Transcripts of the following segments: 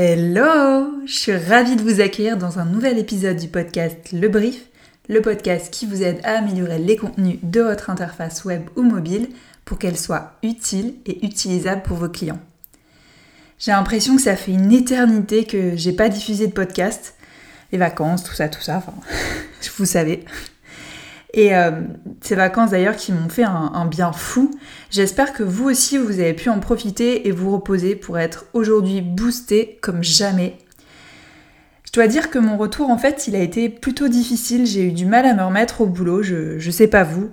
Hello Je suis ravie de vous accueillir dans un nouvel épisode du podcast Le Brief, le podcast qui vous aide à améliorer les contenus de votre interface web ou mobile pour qu'elle soit utile et utilisable pour vos clients. J'ai l'impression que ça fait une éternité que j'ai pas diffusé de podcast. Les vacances, tout ça, tout ça, enfin, vous savez. Et euh, ces vacances d'ailleurs qui m'ont fait un, bien fou. J'espère que vous aussi vous avez pu en profiter et vous reposer pour être aujourd'hui boosté comme jamais. Je dois dire que mon retour en fait il a été plutôt difficile, j'ai eu du mal à me remettre au boulot, je, je sais pas vous.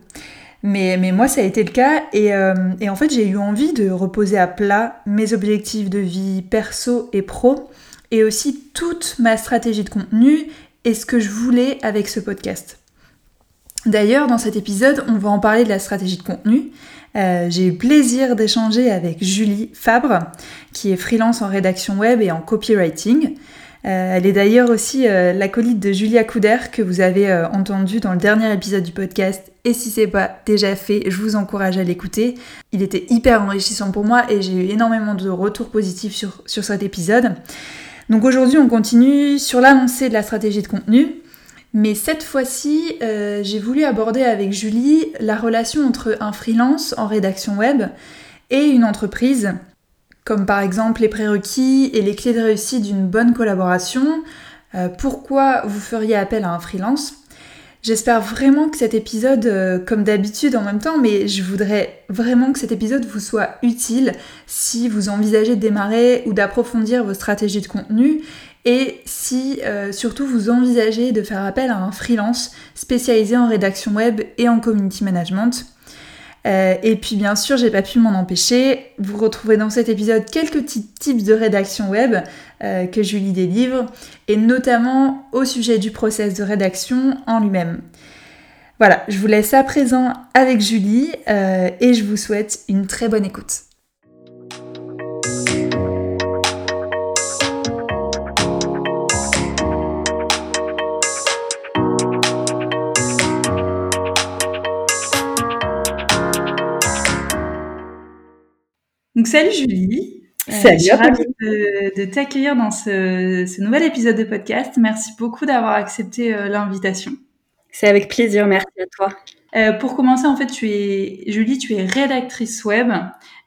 Mais, moi, ça a été le cas. Euh, et en fait, j'ai eu envie de reposer à plat mes objectifs de vie perso et pro, et aussi toute ma stratégie de contenu et ce que je voulais avec ce podcast. D'ailleurs, dans cet épisode, on va en parler de la stratégie de contenu. Euh, j'ai eu plaisir d'échanger avec Julie Fabre, qui est freelance en rédaction web et en copywriting. Euh, elle est d'ailleurs aussi euh, l'acolyte de Julia Couder que vous avez entendu dans le dernier épisode du podcast. Et si c'est pas déjà fait, je vous encourage à l'écouter. Il était hyper enrichissant pour moi et j'ai eu énormément de retours positifs sur, cet épisode. Donc aujourd'hui, on continue sur l'avancée de la stratégie de contenu. Mais cette fois-ci, euh, j'ai voulu aborder avec Julie la relation entre un freelance en rédaction web et une entreprise, comme par exemple les prérequis et les clés de réussite d'une bonne collaboration, euh, pourquoi vous feriez appel à un freelance? J'espère vraiment que cet épisode, euh, comme d'habitude en même temps, mais je voudrais vraiment que cet épisode vous soit utile si vous envisagez de démarrer ou d'approfondir vos stratégies de contenu et si euh, surtout vous envisagez de faire appel à un freelance spécialisé en rédaction web et en community management. Euh, et puis bien sûr, j'ai pas pu m'en empêcher. Vous retrouvez dans cet épisode quelques petits tips de rédaction web euh, que Julie délivre, et notamment au sujet du process de rédaction en lui-même. Voilà, je vous laisse à présent avec Julie et je vous souhaite une très bonne écoute. Donc salut Julie. Euh, salut. je suis ravie de, t'accueillir dans ce, nouvel épisode de podcast. Merci beaucoup d'avoir accepté euh, l'invitation. C'est avec plaisir, merci à toi. Euh, pour commencer, en fait, tu es Julie, tu es rédactrice web.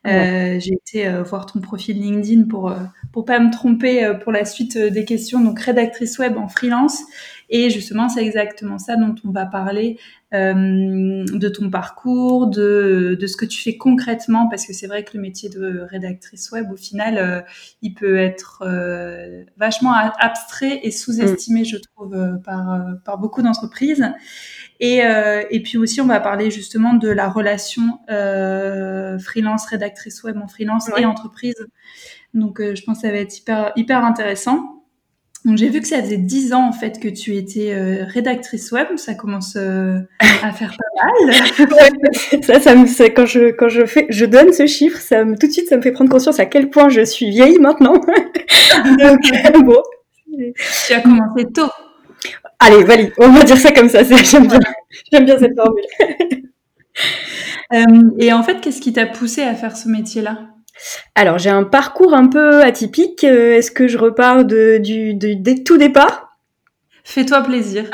J'ai été voir ton profil LinkedIn pour pour pas me tromper pour la suite des questions. Donc rédactrice web en freelance. Et justement, c'est exactement ça dont on va parler euh, de ton parcours, de, de, ce que tu fais concrètement, parce que c'est vrai que le métier de rédactrice web, au final, euh, il peut être euh, vachement abstrait et sous-estimé, je trouve, par, par beaucoup d'entreprises. Et, et puis aussi, on va parler justement de la relation freelance, rédactrice web en freelance et entreprise. Donc, je pense que ça va être hyper, hyper intéressant. Donc j'ai vu que ça faisait dix ans en fait que tu étais euh, rédactrice web, ça commence euh, à faire pas mal. ça, ça me, quand je quand je fais, je donne ce chiffre, ça me, tout de suite ça me fait prendre conscience à quel point je suis vieille maintenant. Donc bon. Tu as commencé tôt. Allez, valide. On va dire ça comme ça. J'aime bien, j'aime bien cette formule. Euh, et en fait, qu'est-ce qui t'a poussé à faire ce métier-là? Alors, j'ai un parcours un peu atypique. Euh, est-ce que je repars de, du, tout départ Fais-toi plaisir.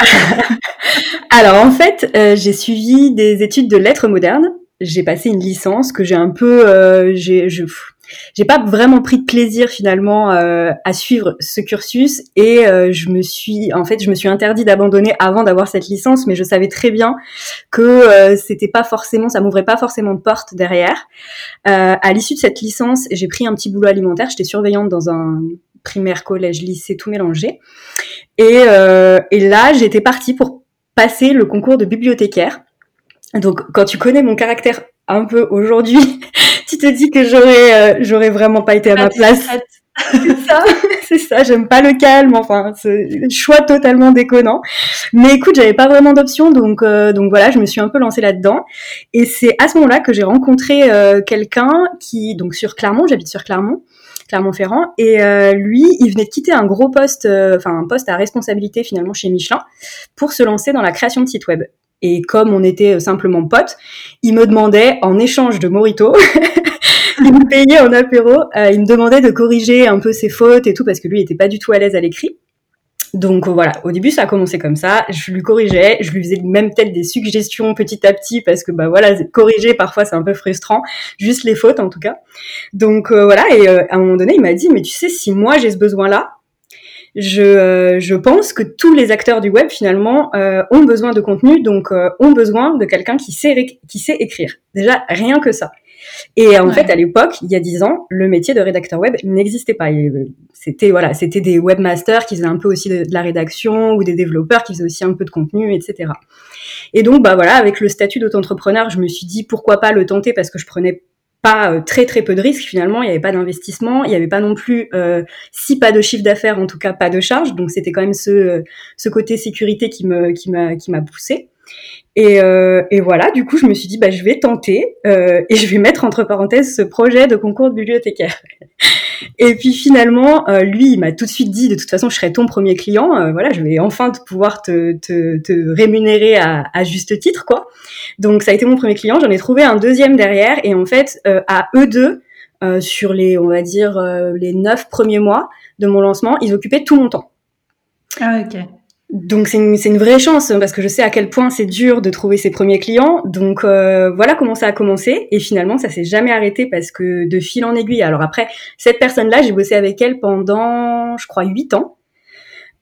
Alors, en fait, euh, j'ai suivi des études de lettres modernes. J'ai passé une licence que j'ai un peu... Euh, j'ai, je, j'ai pas vraiment pris de plaisir finalement euh, à suivre ce cursus et euh, je me suis en fait je me suis interdit d'abandonner avant d'avoir cette licence mais je savais très bien que euh, c'était pas forcément ça m'ouvrait pas forcément de porte derrière. À l'issue de cette licence j'ai pris un petit boulot alimentaire. J'étais surveillante dans un primaire collège lycée tout mélangé. Et, et là j'étais partie pour passer le concours de bibliothécaire. Donc quand tu connais mon caractère un peu aujourd'hui tu te dis que j'aurais euh, j'aurais vraiment pas été à ma place. c'est ça, c'est ça. J'aime pas le calme. Enfin, c'est un choix totalement déconnant. Mais écoute, j'avais pas vraiment d'option, donc euh, donc voilà, je me suis un peu lancée là-dedans. Et c'est à ce moment-là que j'ai rencontré euh, quelqu'un qui donc sur Clermont, j'habite sur Clermont. Clermont-Ferrand et lui il venait de quitter un gros poste enfin un poste à responsabilité finalement chez Michelin pour se lancer dans la création de sites web et comme on était simplement potes, il me demandait en échange de Morito il me payait en apéro. il me demandait de corriger un peu ses fautes et tout parce que lui, il était pas du tout à l'aise à l'écrit. Donc voilà, au début ça a commencé comme ça, je lui corrigeais, je lui faisais même peut-être des suggestions petit à petit parce que bah voilà, corriger parfois c'est un peu frustrant, juste les fautes en tout cas. Donc euh, voilà, et euh, à un moment donné il m'a dit mais tu sais si moi j'ai ce besoin là, je, euh, je pense que tous les acteurs du web finalement ont besoin de contenu, donc ont besoin de quelqu'un qui sait qui sait écrire. Déjà rien que ça. Et en fait, à l'époque, il y a dix ans, le métier de rédacteur web n'existait pas. C'était voilà, c'était des webmasters qui faisaient un peu aussi de, la rédaction ou des développeurs qui faisaient aussi un peu de contenu, etc. Et donc, bah voilà, avec le statut d'auto-entrepreneur, je me suis dit pourquoi pas le tenter parce que je prenais pas euh, très très peu de risques finalement, il n'y avait pas d'investissement, il n'y avait pas non plus euh, si pas de chiffre d'affaires, en tout cas pas de charge, donc c'était quand même ce euh, ce côté sécurité qui me qui m'a qui m'a poussé. Et, euh, et, voilà, du coup, je me suis dit, bah, je vais tenter euh, et je vais mettre entre parenthèses ce projet de concours de bibliothécaire. et puis finalement, euh, lui, il m'a tout de suite dit, de toute façon, je serai ton premier client. Euh, voilà, je vais enfin pouvoir te, te, te rémunérer à, à, juste titre, quoi. Donc ça a été mon premier client. J'en ai trouvé un deuxième derrière et en fait, euh, à eux deux, sur les, on va dire, les neuf premiers mois de mon lancement, ils occupaient tout mon temps. Ah ok. Donc c'est une, une, vraie chance parce que je sais à quel point c'est dur de trouver ses premiers clients. Donc euh, voilà comment ça a commencé et finalement ça s'est jamais arrêté parce que de fil en aiguille. Alors après cette personne-là, j'ai bossé avec elle pendant je crois huit ans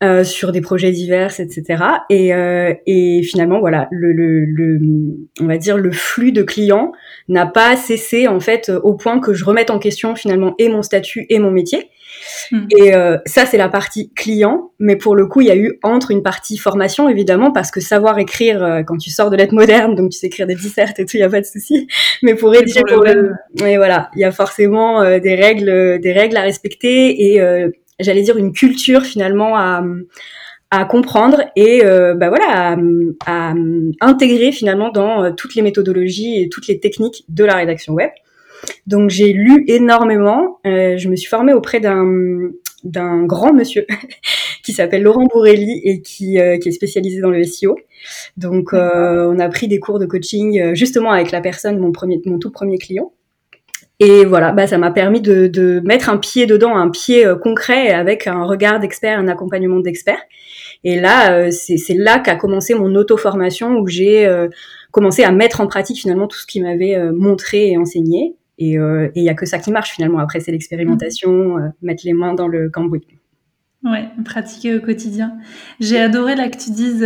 euh, sur des projets divers, etc. Et, euh, et finalement voilà le, le, le, on va dire le flux de clients n'a pas cessé en fait au point que je remette en question finalement et mon statut et mon métier. Hmm. Et euh, ça, c'est la partie client. Mais pour le coup, il y a eu entre une partie formation, évidemment, parce que savoir écrire euh, quand tu sors de lettres modernes, donc tu sais écrire des dissertes et tout, il y a pas de souci. Mais pour rédiger pour le, et voilà, il y a forcément euh, des règles, des règles à respecter et j'allais dire une culture finalement à à comprendre et bah voilà à, à, intégrer finalement dans toutes les méthodologies et toutes les techniques de la rédaction web. Donc j'ai lu énormément. Euh, je me suis formée auprès d'un d'un grand monsieur qui s'appelle Laurent Bourrelli et qui, euh, qui est spécialisé dans le SEO. Donc euh, on a pris des cours de coaching euh, justement avec la personne, mon premier, mon tout premier client. Et voilà, bah, ça m'a permis de, de, mettre un pied dedans, un pied euh, concret avec un regard d'expert, un accompagnement d'expert. Et là, c'est là qu'a commencé mon auto-formation où j'ai commencé à mettre en pratique finalement tout ce qui m'avait montré et enseigné. Et il euh, n'y a que ça qui marche finalement. Après, c'est l'expérimentation, euh, mettre les mains dans le cambouis. Ouais, pratiquer au quotidien. J'ai adoré là que tu dises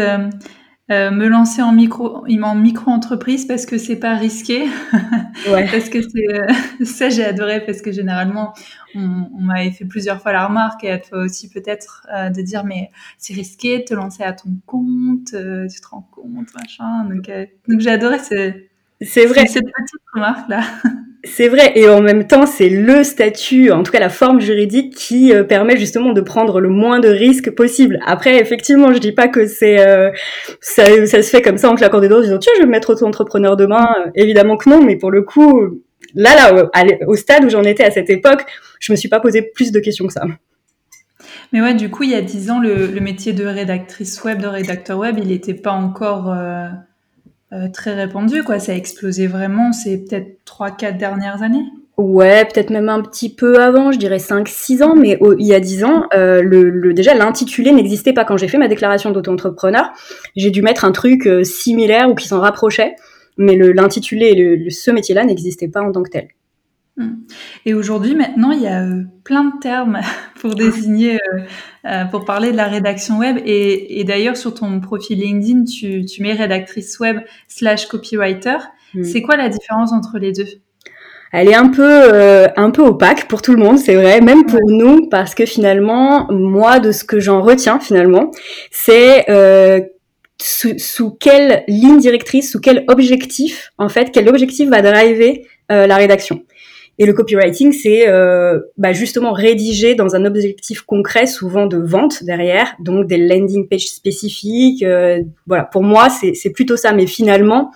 euh, me lancer en micro en micro entreprise parce que c'est pas risqué. Ouais. parce que c'est ça j'ai adoré parce que généralement on, on m'avait fait plusieurs fois la remarque et à toi aussi peut-être de dire mais c'est risqué de te lancer à ton compte, tu te rends compte machin. Donc donc j'ai adoré ce c'est vrai. Cette petite remarque là. C'est vrai, et en même temps, c'est le statut, en tout cas la forme juridique, qui euh, permet justement de prendre le moins de risques possible. Après, effectivement, je dis pas que c'est euh, ça, ça, se fait comme ça en claquant des doigts, en disant tiens, je vais me mettre auto-entrepreneur demain. Euh, évidemment que non, mais pour le coup, là, là, au, stade où j'en étais à cette époque, je me suis pas posé plus de questions que ça. Mais ouais, du coup, il y a dix ans, le, le métier de rédactrice web, de rédacteur web, il n'était pas encore euh, très répandu, quoi. Ça a explosé vraiment, c'est peut-être 3-4 dernières années. Ouais, peut-être même un petit peu avant, je dirais 5-6 ans, mais il y a 10 ans, euh, le, déjà l'intitulé n'existait pas. Quand j'ai fait ma déclaration d'auto-entrepreneur, j'ai dû mettre un truc euh, similaire ou qui s'en rapprochait, mais l'intitulé, ce métier-là n'existait pas en tant que tel. Hmm. Et aujourd'hui, maintenant, il y a euh, plein de termes pour désigner, euh, euh, pour parler de la rédaction web. Et, d'ailleurs, sur ton profil LinkedIn, tu, tu mets rédactrice web slash copywriter. Hmm. C'est quoi la différence entre les deux? Elle est un peu un peu opaque pour tout le monde, c'est vrai, même pour nous, parce que finalement, moi, de ce que j'en retiens finalement, c'est sous, sous, quelle ligne directrice, sous quel objectif, en fait, quel objectif va driver la rédaction. Et le copywriting, c'est euh, bah justement rédiger dans un objectif concret, souvent de vente derrière, donc des landing pages spécifiques. Euh, voilà, pour moi, c'est plutôt ça. Mais finalement,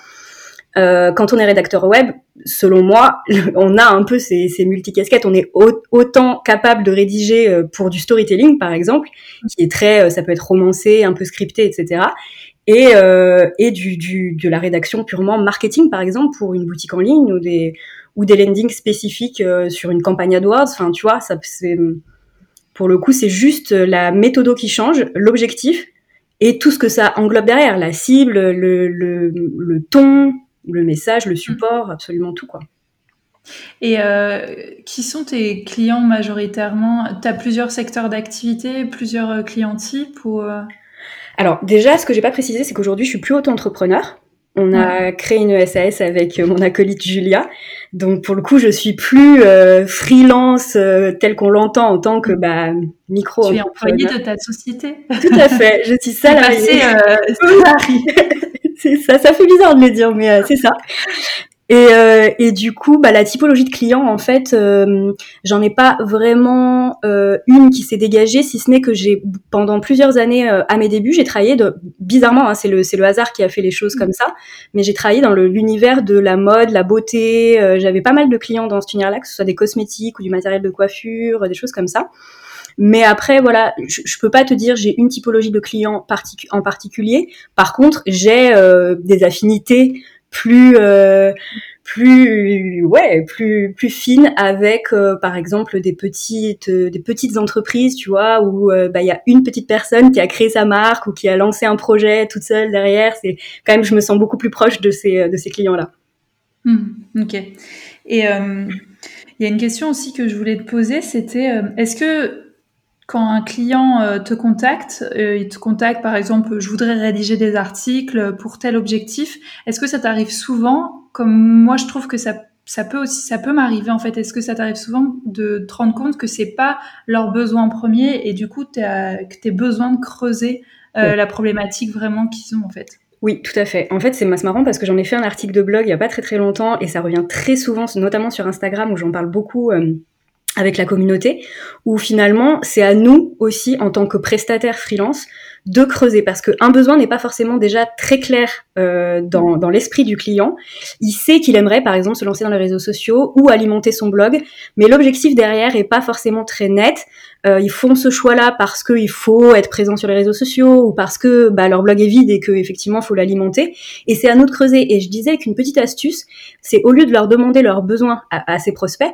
euh, quand on est rédacteur web, selon moi, on a un peu ces, ces multicasquettes. On est autant capable de rédiger euh, pour du storytelling, par exemple, qui est très, euh, ça peut être romancé, un peu scripté, etc. et, euh, et du, du, de la rédaction purement marketing, par exemple, pour une boutique en ligne ou des, ou des landings spécifiques euh, sur une campagne AdWords. Enfin, tu vois, ça, c'est, pour le coup, c'est juste la méthode qui change, l'objectif et tout ce que ça englobe derrière, la cible, le, le, le ton, le message, le support, absolument tout, quoi. Et euh, qui sont tes clients majoritairement? Tu as plusieurs secteurs d'activité, plusieurs euh, clients types ou euh? Alors déjà, ce que j'ai pas précisé, c'est qu'aujourd'hui, je suis plus auto-entrepreneur. On a créé une SAS avec mon acolyte Julia. Donc pour le coup, je suis plus freelance tel qu'on l'entend en tant que bah, micro. Tu es employée de ta société. Tout à fait. Je suis salariée. c'est ça. Ça fait bizarre de le dire, mais c'est ça. Et, euh, et, du coup, bah, la typologie de clients, en fait, euh, j'en ai pas vraiment euh, une qui s'est dégagée, si ce n'est que j'ai pendant plusieurs années à mes débuts, j'ai travaillé de bizarrement, hein, c'est le c'est le hasard qui a fait les choses comme ça, mais j'ai travaillé dans l'univers de la mode, la beauté. J'avais pas mal de clients dans cet univers-là, que ce soit des cosmétiques ou du matériel de coiffure, des choses comme ça. Mais après, voilà, je, je peux pas te dire j'ai une typologie de clients en particulier. Par contre, j'ai des affinités plus euh, plus ouais plus plus fine avec euh, par exemple des petites euh, des petites entreprises tu vois où bah il y a une petite personne qui a créé sa marque ou qui a lancé un projet toute seule derrière. C'est quand même je me sens beaucoup plus proche de ces de ces clients là mmh, ok. Et il y a une question aussi que je voulais te poser c'était est-ce que quand un client euh, te contacte, euh, il te contacte par exemple, je voudrais rédiger des articles pour tel objectif. Est-ce que ça t'arrive souvent? Comme moi, je trouve que ça, ça peut aussi, ça peut m'arriver en fait. Est-ce que ça t'arrive souvent de te rendre compte que c'est pas leur besoin premier et du coup que tu as besoin de creuser euh, la problématique vraiment qu'ils ont en fait? Oui, tout à fait. En fait, c'est marrant parce que j'en ai fait un article de blog il y a pas très très longtemps et ça revient très souvent, notamment sur Instagram où j'en parle beaucoup avec la communauté, où finalement c'est à nous aussi en tant que prestataire freelance de creuser parce qu'un besoin n'est pas forcément déjà très clair euh, dans, dans l'esprit du client. Il sait qu'il aimerait par exemple se lancer dans les réseaux sociaux ou alimenter son blog, mais l'objectif derrière est pas forcément très net. Euh, ils font ce choix-là parce qu'il faut être présent sur les réseaux sociaux ou parce que bah, leur blog est vide et qu'effectivement il faut l'alimenter. Et c'est à nous de creuser. Et je disais qu'une petite astuce, c'est au lieu de leur demander leurs besoins à, à ses prospects,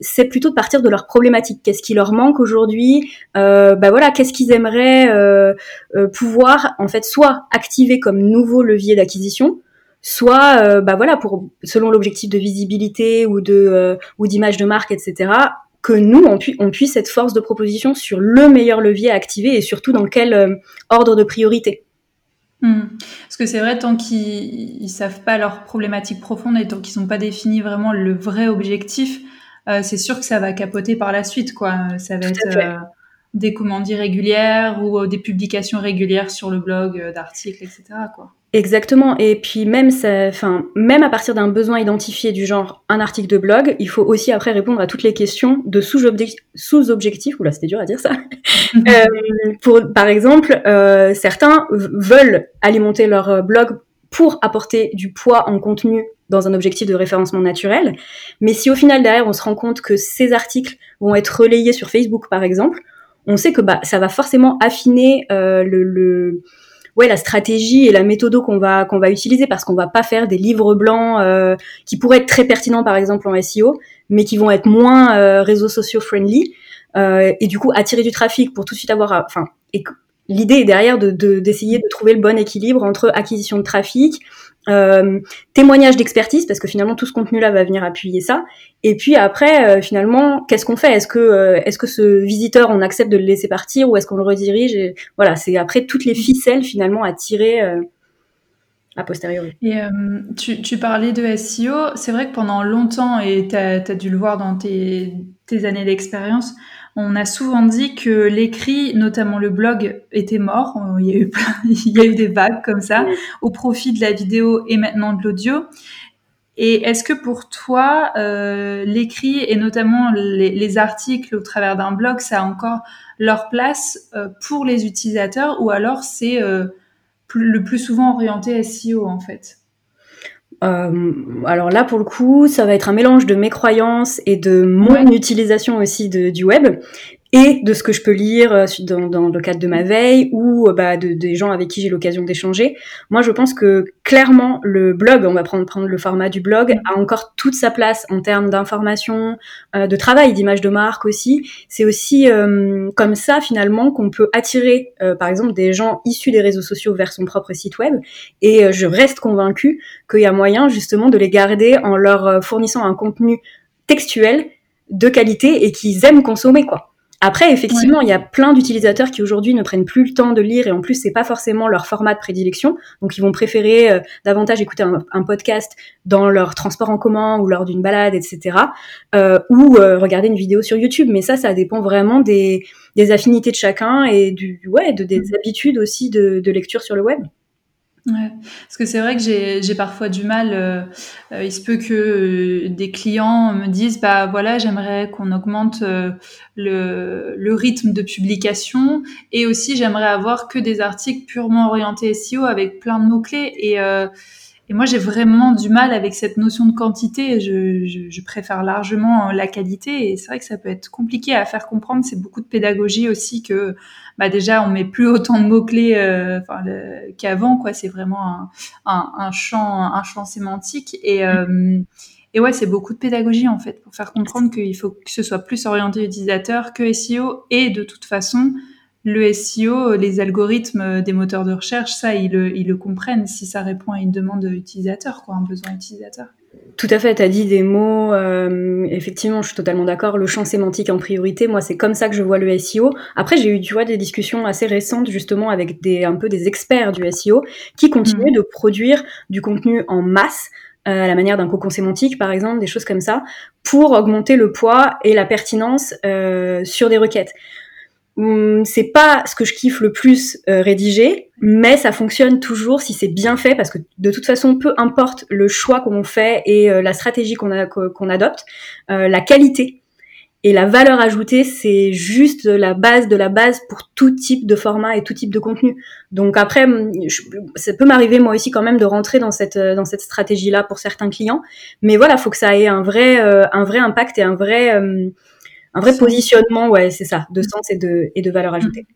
c'est plutôt de partir de leurs problématiques. Qu'est-ce qui leur manque aujourd'hui? Euh, Bah voilà, qu'est-ce qu'ils aimeraient euh, euh, pouvoir en fait soit activer comme nouveau levier d'acquisition, soit bah voilà pour selon l'objectif de visibilité ou de ou d'image de marque, etc. Que nous on, on, puisse être force de proposition sur le meilleur levier à activer et surtout dans quel ordre de priorité. Hmm. Parce que c'est vrai, tant qu'ils ne savent pas leurs problématiques profondes et tant qu'ils n'ont pas défini vraiment le vrai objectif, euh, c'est sûr que ça va capoter par la suite, quoi. Ça va être euh, des commandes irrégulières ou euh, des publications régulières sur le blog d'articles, etc., quoi. Exactement. Et puis même, enfin, même à partir d'un besoin identifié du genre un article de blog, il faut aussi après répondre à toutes les questions de sous-objectifs. Sous Oula, c'était dur à dire ça. pour, par exemple, certains veulent alimenter leur blog pour apporter du poids en contenu dans un objectif de référencement naturel. Mais si au final derrière on se rend compte que ces articles vont être relayés sur Facebook par exemple, on sait que bah, ça va forcément affiner euh, le, le, ouais, la stratégie et la méthode qu'on va qu'on va utiliser parce qu'on va pas faire des livres blancs euh, qui pourraient être très pertinents par exemple en SEO, mais qui vont être moins euh, réseaux sociaux friendly euh, et du coup attirer du trafic pour tout de suite avoir, enfin, l'idée est derrière de d'essayer de, trouver le bon équilibre entre acquisition de trafic, euh, témoignage d'expertise parce que finalement tout ce contenu-là va venir appuyer ça. Et puis après, euh, finalement, qu'est-ce qu'on fait? Est-ce que euh, est-ce que ce visiteur, on accepte de le laisser partir ou est-ce qu'on le redirige? Voilà, c'est après toutes les ficelles finalement à tirer. a posteriori. Et tu, parlais de SEO, c'est vrai que pendant longtemps, et tu as, dû le voir dans tes années d'expérience, on a souvent dit que l'écrit, notamment le blog, était mort. Euh, il y a eu, il y a eu des vagues comme ça, au profit de la vidéo et maintenant de l'audio. Et est-ce que pour toi, euh, l'écrit et notamment les, articles au travers d'un blog, ça a encore leur place euh, pour les utilisateurs ou alors c'est le plus souvent orienté SEO en fait? Euh, alors là, pour le coup, ça va être un mélange de mes croyances et de mon utilisation aussi de, du web. Et de ce que je peux lire euh, dans, le cadre de ma veille ou bah, de, des gens avec qui j'ai l'occasion d'échanger. Moi, je pense que clairement, le blog, on va prendre, le format du blog, a encore toute sa place en termes d'information, de travail, d'image de marque aussi. C'est aussi comme ça, finalement, qu'on peut attirer, par exemple, des gens issus des réseaux sociaux vers son propre site web. Et je reste convaincue qu'il y a moyen, justement, de les garder en leur fournissant un contenu textuel de qualité et qu'ils aiment consommer quoi. Après, effectivement, il y a plein d'utilisateurs qui aujourd'hui ne prennent plus le temps de lire et en plus c'est pas forcément leur format de prédilection, donc ils vont préférer euh, davantage écouter un, podcast dans leur transport en commun ou lors d'une balade, etc. Euh, ou euh, regarder une vidéo sur YouTube. Mais ça, ça dépend vraiment des, affinités de chacun et du ouais de, des mm. habitudes aussi de lecture sur le web. Ouais, parce que c'est vrai que j'ai parfois du mal. Euh, euh, il se peut que euh, des clients me disent, bah voilà, j'aimerais qu'on augmente le, le, rythme de publication et aussi j'aimerais avoir que des articles purement orientés SEO avec plein de mots clés et et moi, j'ai vraiment du mal avec cette notion de quantité. Je, je, je préfère largement la qualité. Et c'est vrai que ça peut être compliqué à faire comprendre. C'est beaucoup de pédagogie aussi que, bah déjà, on met plus autant de mots clés euh, qu'avant. Quoi, c'est vraiment un, un, un, champ, un champ sémantique. Et euh, et ouais, c'est beaucoup de pédagogie en fait pour faire comprendre qu'il faut que ce soit plus orienté utilisateur que SEO. Et de toute façon, le SEO, les algorithmes des moteurs de recherche, ça, ils le, ils le comprennent si ça répond à une demande utilisateur, quoi, un besoin utilisateur. Tout à fait, tu as dit des mots, euh, effectivement, je suis totalement d'accord, le champ sémantique en priorité, moi c'est comme ça que je vois le SEO. Après j'ai eu, tu vois, des discussions assez récentes justement avec des, un peu des experts du SEO qui continuent mmh. de produire du contenu en masse, euh, à la manière d'un cocon sémantique par exemple, des choses comme ça, pour augmenter le poids et la pertinence euh, sur des requêtes. Hum, c'est pas ce que je kiffe le plus euh, rédiger, mais ça fonctionne toujours si c'est bien fait parce que de toute façon, peu importe le choix qu'on fait et euh, la stratégie qu'on adopte, euh, la qualité et la valeur ajoutée, c'est juste la base de la base pour tout type de format et tout type de contenu. Donc après, hum, ça peut m'arriver moi aussi quand même de rentrer dans cette dans cette stratégie là pour certains clients, mais voilà, faut que ça ait un vrai un vrai impact et un vrai hum, un vrai positionnement, ouais, c'est ça, de sens et de, et de valeur mm. ajoutée.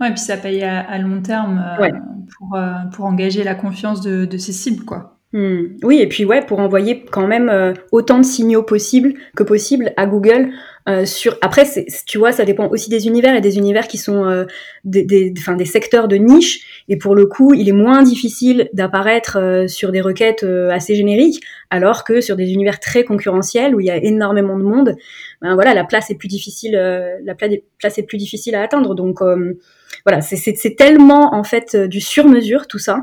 Ouais, et puis ça paye à, long terme euh, pour, euh, pour engager la confiance de, de ses cibles, quoi. Hmm. Oui, et puis ouais, pour envoyer quand même euh, autant de signaux possibles que possible à Google. sur après, tu vois, ça dépend aussi des univers et des univers qui sont des, des, des secteurs de niche. Et pour le coup, il est moins difficile d'apparaître sur des requêtes assez génériques, alors que sur des univers très concurrentiels où il y a énormément de monde, ben voilà, la place est plus difficile, euh, la place est plus difficile à atteindre. Donc euh, voilà, c'est tellement en fait euh, du sur-mesure tout ça.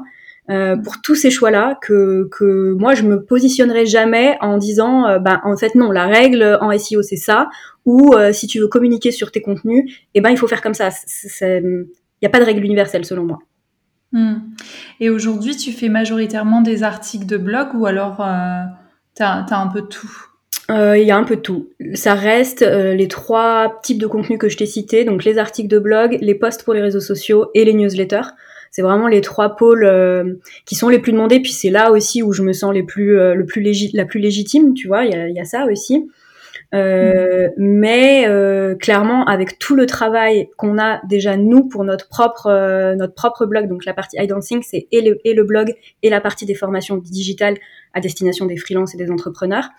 Pour tous ces choix-là que, que moi je me positionnerai jamais en disant ben en fait non la règle en SEO c'est ça ou si tu veux communiquer sur tes contenus et eh ben il faut faire comme ça il n'y a pas de règle universelle selon moi hmm. et aujourd'hui tu fais majoritairement des articles de blog ou alors tu as, as, un peu de tout? Euh, il y a un peu de tout. Ça reste euh, les trois types de contenus que je t'ai cités, donc les articles de blog, les posts pour les réseaux sociaux et les newsletters. C'est vraiment les trois pôles euh, qui sont les plus demandés, puis c'est là aussi où je me sens les plus, le plus la plus légitime, tu vois, il y a, y a, ça aussi. Mm. Mais clairement, avec tout le travail qu'on a déjà nous pour notre propre notre propre blog, donc la partie iDancing, c'est et le, et le blog et la partie des formations digitales à destination des freelances et des entrepreneurs.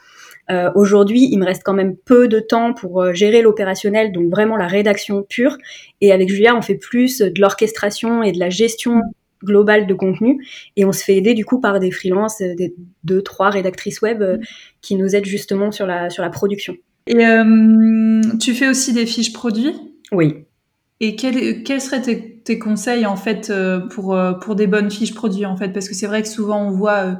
Euh, Aujourd'hui, il me reste quand même peu de temps pour euh, gérer l'opérationnel, donc vraiment la rédaction pure. Et avec Julia, on fait plus de l'orchestration et de la gestion globale de contenu. Et on se fait aider du coup par des freelances, euh, des deux, trois rédactrices web euh, qui nous aident justement sur la, sur la production. Et euh, tu fais aussi des fiches produits? Oui. Et quels quel seraient tes, tes, conseils en fait pour, pour des bonnes fiches produits en fait? Parce que c'est vrai que souvent on voit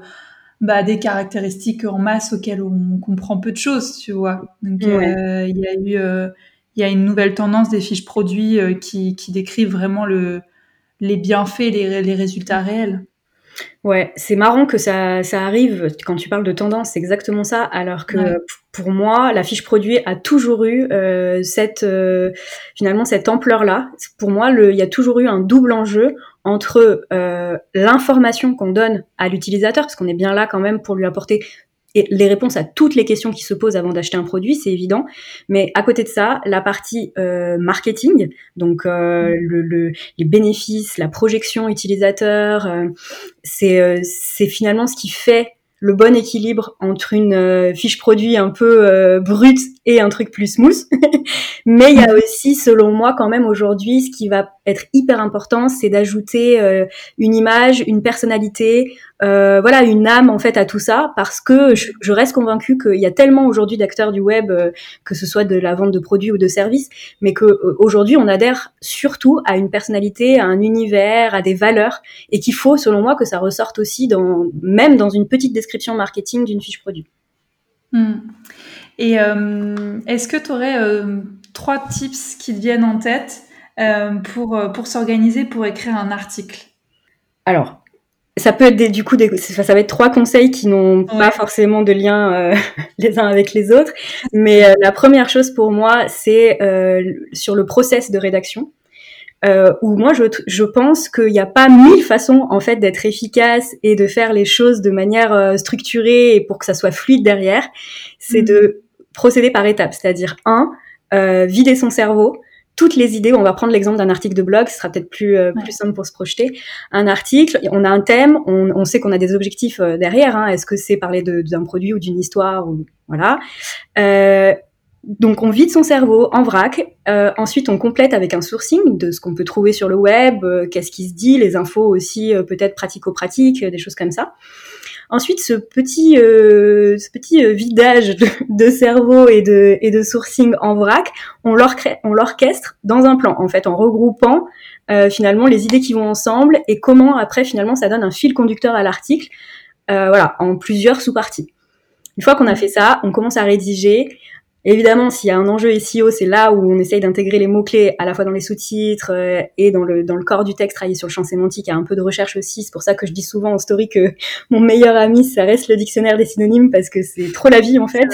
bah, des caractéristiques en masse auxquelles on comprend peu de choses, tu vois. Donc euh, il y a eu euh, il y a une nouvelle tendance des fiches produits euh, qui, qui décrivent vraiment le, les bienfaits, les, les résultats réels. Ouais, c'est marrant que ça, ça arrive quand tu parles de tendance, c'est exactement ça. Alors que pour moi, la fiche produit a toujours eu euh, cette finalement cette ampleur-là. Pour moi, il y a toujours eu un double enjeu entre euh, l'information qu'on donne à l'utilisateur, parce qu'on est bien là quand même pour lui apporter les réponses à toutes les questions qui se posent avant d'acheter un produit, c'est évident. Mais à côté de ça, la partie euh, marketing, donc euh, mm. le, les bénéfices, la projection utilisateur, euh, c'est c'est finalement ce qui fait le bon équilibre entre une euh, fiche produit un peu euh, brute et un truc plus smooth. Mais il y a mm. aussi, selon moi, quand même aujourd'hui, ce qui va être hyper important, c'est d'ajouter euh, une image, une personnalité, euh, voilà, une âme en fait à tout ça, parce que je, je reste convaincue qu'il y a tellement aujourd'hui d'acteurs du web, euh, que ce soit de la vente de produits ou de services, mais que aujourd'hui on adhère surtout à une personnalité, à un univers, à des valeurs, et qu'il faut, selon moi, que ça ressorte aussi dans même dans une petite description marketing d'une fiche produit. Hmm. Et est-ce que tu aurais trois tips qui te viennent en tête euh, pour, euh, pour s'organiser pour écrire un article? Alors, ça peut être des, du coup des, ça, va être trois conseils qui n'ont pas forcément de lien euh, les uns avec les autres, mais la première chose pour moi c'est sur le process de rédaction. où moi je, je pense qu'il n'y a pas mille façons en fait d'être efficace et de faire les choses de manière structurée et pour que ça soit fluide derrière. C'est mmh. de procéder par étapes, c'est-à-dire un, vider son cerveau, toutes les idées. On va prendre l'exemple d'un article de blog, ce sera peut-être plus euh, plus simple pour se projeter. Un article, on a un thème, on, on sait qu'on a des objectifs euh, derrière. Hein. Est-ce que c'est parler d'un produit ou d'une histoire ou voilà. Euh, donc on vide son cerveau en vrac. Euh, ensuite on complète avec un sourcing de ce qu'on peut trouver sur le web, qu'est-ce qui se dit, les infos aussi peut-être pratico-pratiques, des choses comme ça. Ensuite, ce petit, euh, euh, vidage de, cerveau et de, et de sourcing en vrac, on l'orchestre dans un plan, en fait, en regroupant euh, finalement les idées qui vont ensemble et comment après finalement ça donne un fil conducteur à l'article, voilà, en plusieurs sous-parties. Une fois qu'on a fait ça, on commence à rédiger. Évidemment, s'il y a un enjeu SEO, c'est là où on essaye d'intégrer les mots-clés à la fois dans les sous-titres euh, et dans le, dans le corps du texte, travailler sur le champ sémantique, il y a un peu de recherche aussi. C'est pour ça que je dis souvent en story que mon meilleur ami, ça reste le dictionnaire des synonymes parce que c'est trop la vie en fait.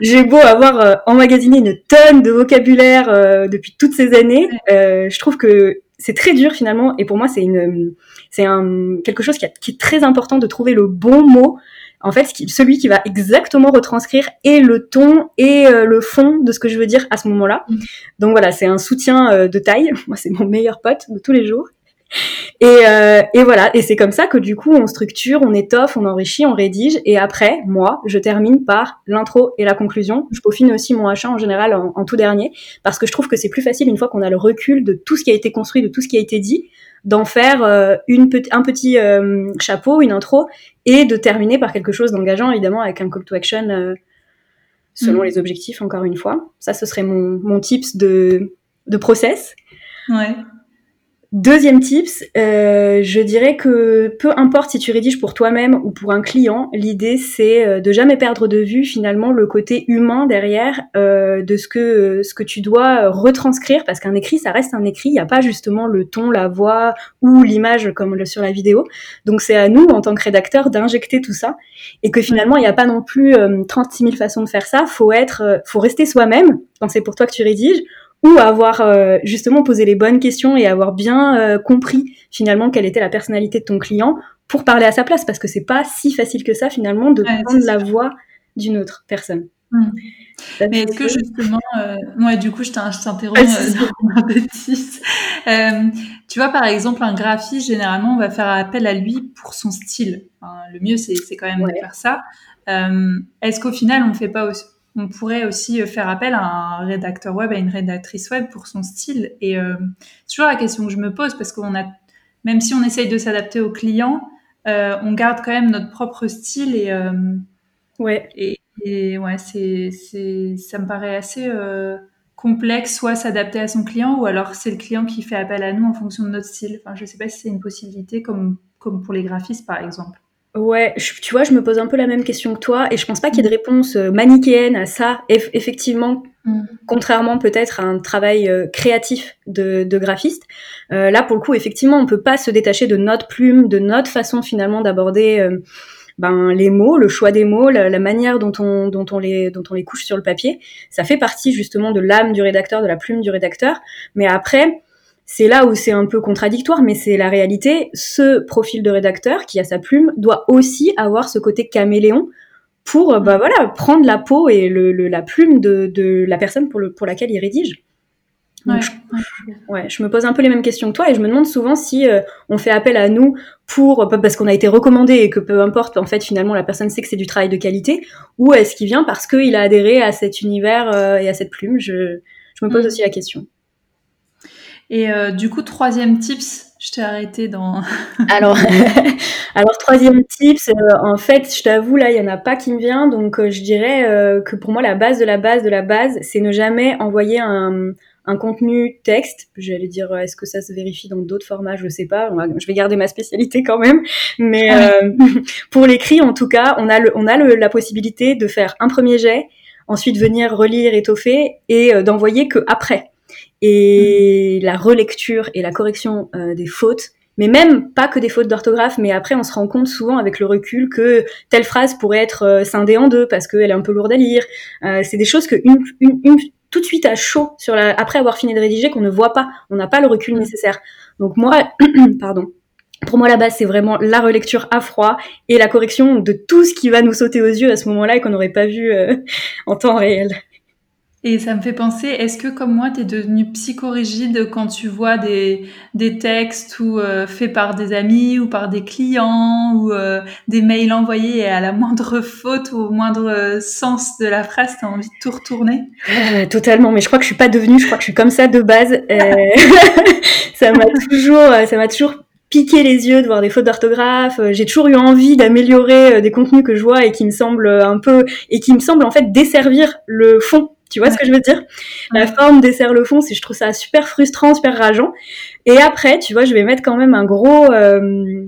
J'ai beau avoir euh, emmagasiné une tonne de vocabulaire euh, depuis toutes ces années, je trouve que c'est très dur finalement et pour moi c'est une c'est un quelque chose qui, qui, est très important de trouver le bon mot en fait, celui qui va exactement retranscrire et le ton et euh, le fond de ce que je veux dire à ce moment-là. Mm. Donc voilà, c'est un soutien euh, de taille. Moi, c'est mon meilleur pote de tous les jours. Et, euh, et voilà, et c'est comme ça que du coup, on structure, on étoffe, on enrichit, on rédige. Et après, moi, je termine par l'intro et la conclusion. Je peaufine aussi mon achat en général en, en tout dernier, parce que je trouve que c'est plus facile une fois qu'on a le recul de tout ce qui a été construit, de tout ce qui a été dit, d'en faire euh, une un petit euh, chapeau, une intro, et de terminer par quelque chose d'engageant, évidemment, avec un call to action euh, selon mm. les objectifs, encore une fois. Ça, ce serait mon, mon tips de, de process. Ouais. Deuxième tips, euh, je dirais que peu importe si tu rédiges pour toi-même ou pour un client, l'idée c'est euh, de jamais perdre de vue finalement le côté humain derrière euh, de ce que ce que tu dois retranscrire parce qu'un écrit ça reste un écrit, il n'y a pas justement le ton, la voix ou l'image comme sur la vidéo. Donc c'est à nous en tant que rédacteur d'injecter tout ça et que finalement il n'y a pas non plus 36 000 façons de faire ça. Faut être, faut rester soi-même quand c'est pour toi que tu rédiges ou avoir euh, justement posé les bonnes questions et avoir bien euh, compris finalement quelle était la personnalité de ton client pour parler à sa place parce que c'est pas si facile que ça finalement de prendre la voix d'une autre personne. Mmh. Mais est-ce que justement, euh, ouais, du coup, je t'interromps euh, tu vois, par exemple, un graphiste, généralement, on va faire appel à lui pour son style. le mieux, c'est quand même de faire ça. est-ce qu'au final, on ne fait pas aussi, on pourrait aussi euh, faire appel à un rédacteur web, à une rédactrice web pour son style. Et euh, c'est toujours la question que je me pose parce qu'on a, même si on essaye de s'adapter aux clients, euh, on garde quand même notre propre style et ouais. Et, ouais, c'est, c'est, ça me paraît assez complexe, soit s'adapter à son client ou alors c'est le client qui fait appel à nous en fonction de notre style. Enfin, je sais pas si c'est une possibilité comme comme pour les graphistes par exemple. Ouais, tu vois, je me pose un peu la même question que toi, et je pense pas qu'il y ait de réponse euh, manichéenne à ça. effectivement, mm. contrairement peut-être à un travail euh, créatif de, de graphiste, euh, là pour le coup, effectivement, on peut pas se détacher de notre plume, de notre façon finalement d'aborder ben, les mots, le choix des mots, la, la, manière dont on, dont on les, dont on les couche sur le papier. Ça fait partie justement de l'âme du rédacteur, de la plume du rédacteur. Mais après, c'est là où c'est un peu contradictoire, mais c'est la réalité. Ce profil de rédacteur qui a sa plume doit aussi avoir ce côté caméléon pour bah voilà prendre la peau et le, la plume de, de, la personne pour, le, pour laquelle il rédige. ouais. Je, ouais, je me pose un peu les mêmes questions que toi et je me demande souvent si euh, on fait appel à nous pour parce qu'on a été recommandé et que peu importe en fait finalement la personne sait que c'est du travail de qualité ou est-ce qu'il vient parce qu'il a adhéré à cet univers euh, et à cette plume. Je, je me pose mm. aussi la question. Et euh, du coup, troisième tips, je t'ai arrêté dans. alors, alors troisième tips, euh, en fait, je t'avoue là, il y en a pas qui me vient, donc euh, je dirais que pour moi la base de la base de la base, c'est ne jamais envoyer un, un contenu texte. J'allais dire, est-ce que ça se vérifie dans d'autres formats? Je sais pas. Je vais garder ma spécialité quand même, mais pour l'écrit, en tout cas, on a le, on a le, la possibilité de faire un premier jet, ensuite venir relire, étoffer et d'envoyer que après et la relecture et la correction euh, des fautes, mais même pas que des fautes d'orthographe, mais après on se rend compte souvent avec le recul que telle phrase pourrait être euh, scindée en deux parce qu'elle est un peu lourde à lire. Euh, c'est des choses que une, une, une, tout de suite à chaud sur la, après avoir fini de rédiger qu'on ne voit pas, on n'a pas le recul nécessaire. Donc moi, pardon. Pour moi, la base, c'est vraiment la relecture à froid et la correction de tout ce qui va nous sauter aux yeux à ce moment-là et qu'on n'aurait pas vu en temps réel. Et ça me fait penser, est-ce que comme moi, tu es devenu psychorigide quand tu vois des, des textes ou euh, faits par des amis ou par des clients ou euh, des mails envoyés et à la moindre faute ou au moindre euh, sens de la phrase, tu as envie de tout retourner? Totalement, mais je crois que je suis pas devenue, je crois que je suis comme ça de base. ça m'a toujours, ça toujours piqué les yeux de voir des fautes d'orthographe. J'ai toujours eu envie d'améliorer des contenus que je vois et qui me semblent un peu et qui me semblent en fait desservir le fond tu vois ce que je veux dire? La forme dessert le fond, si je trouve ça super frustrant, super rageant. Et après, tu vois, je vais mettre quand même un gros, euh,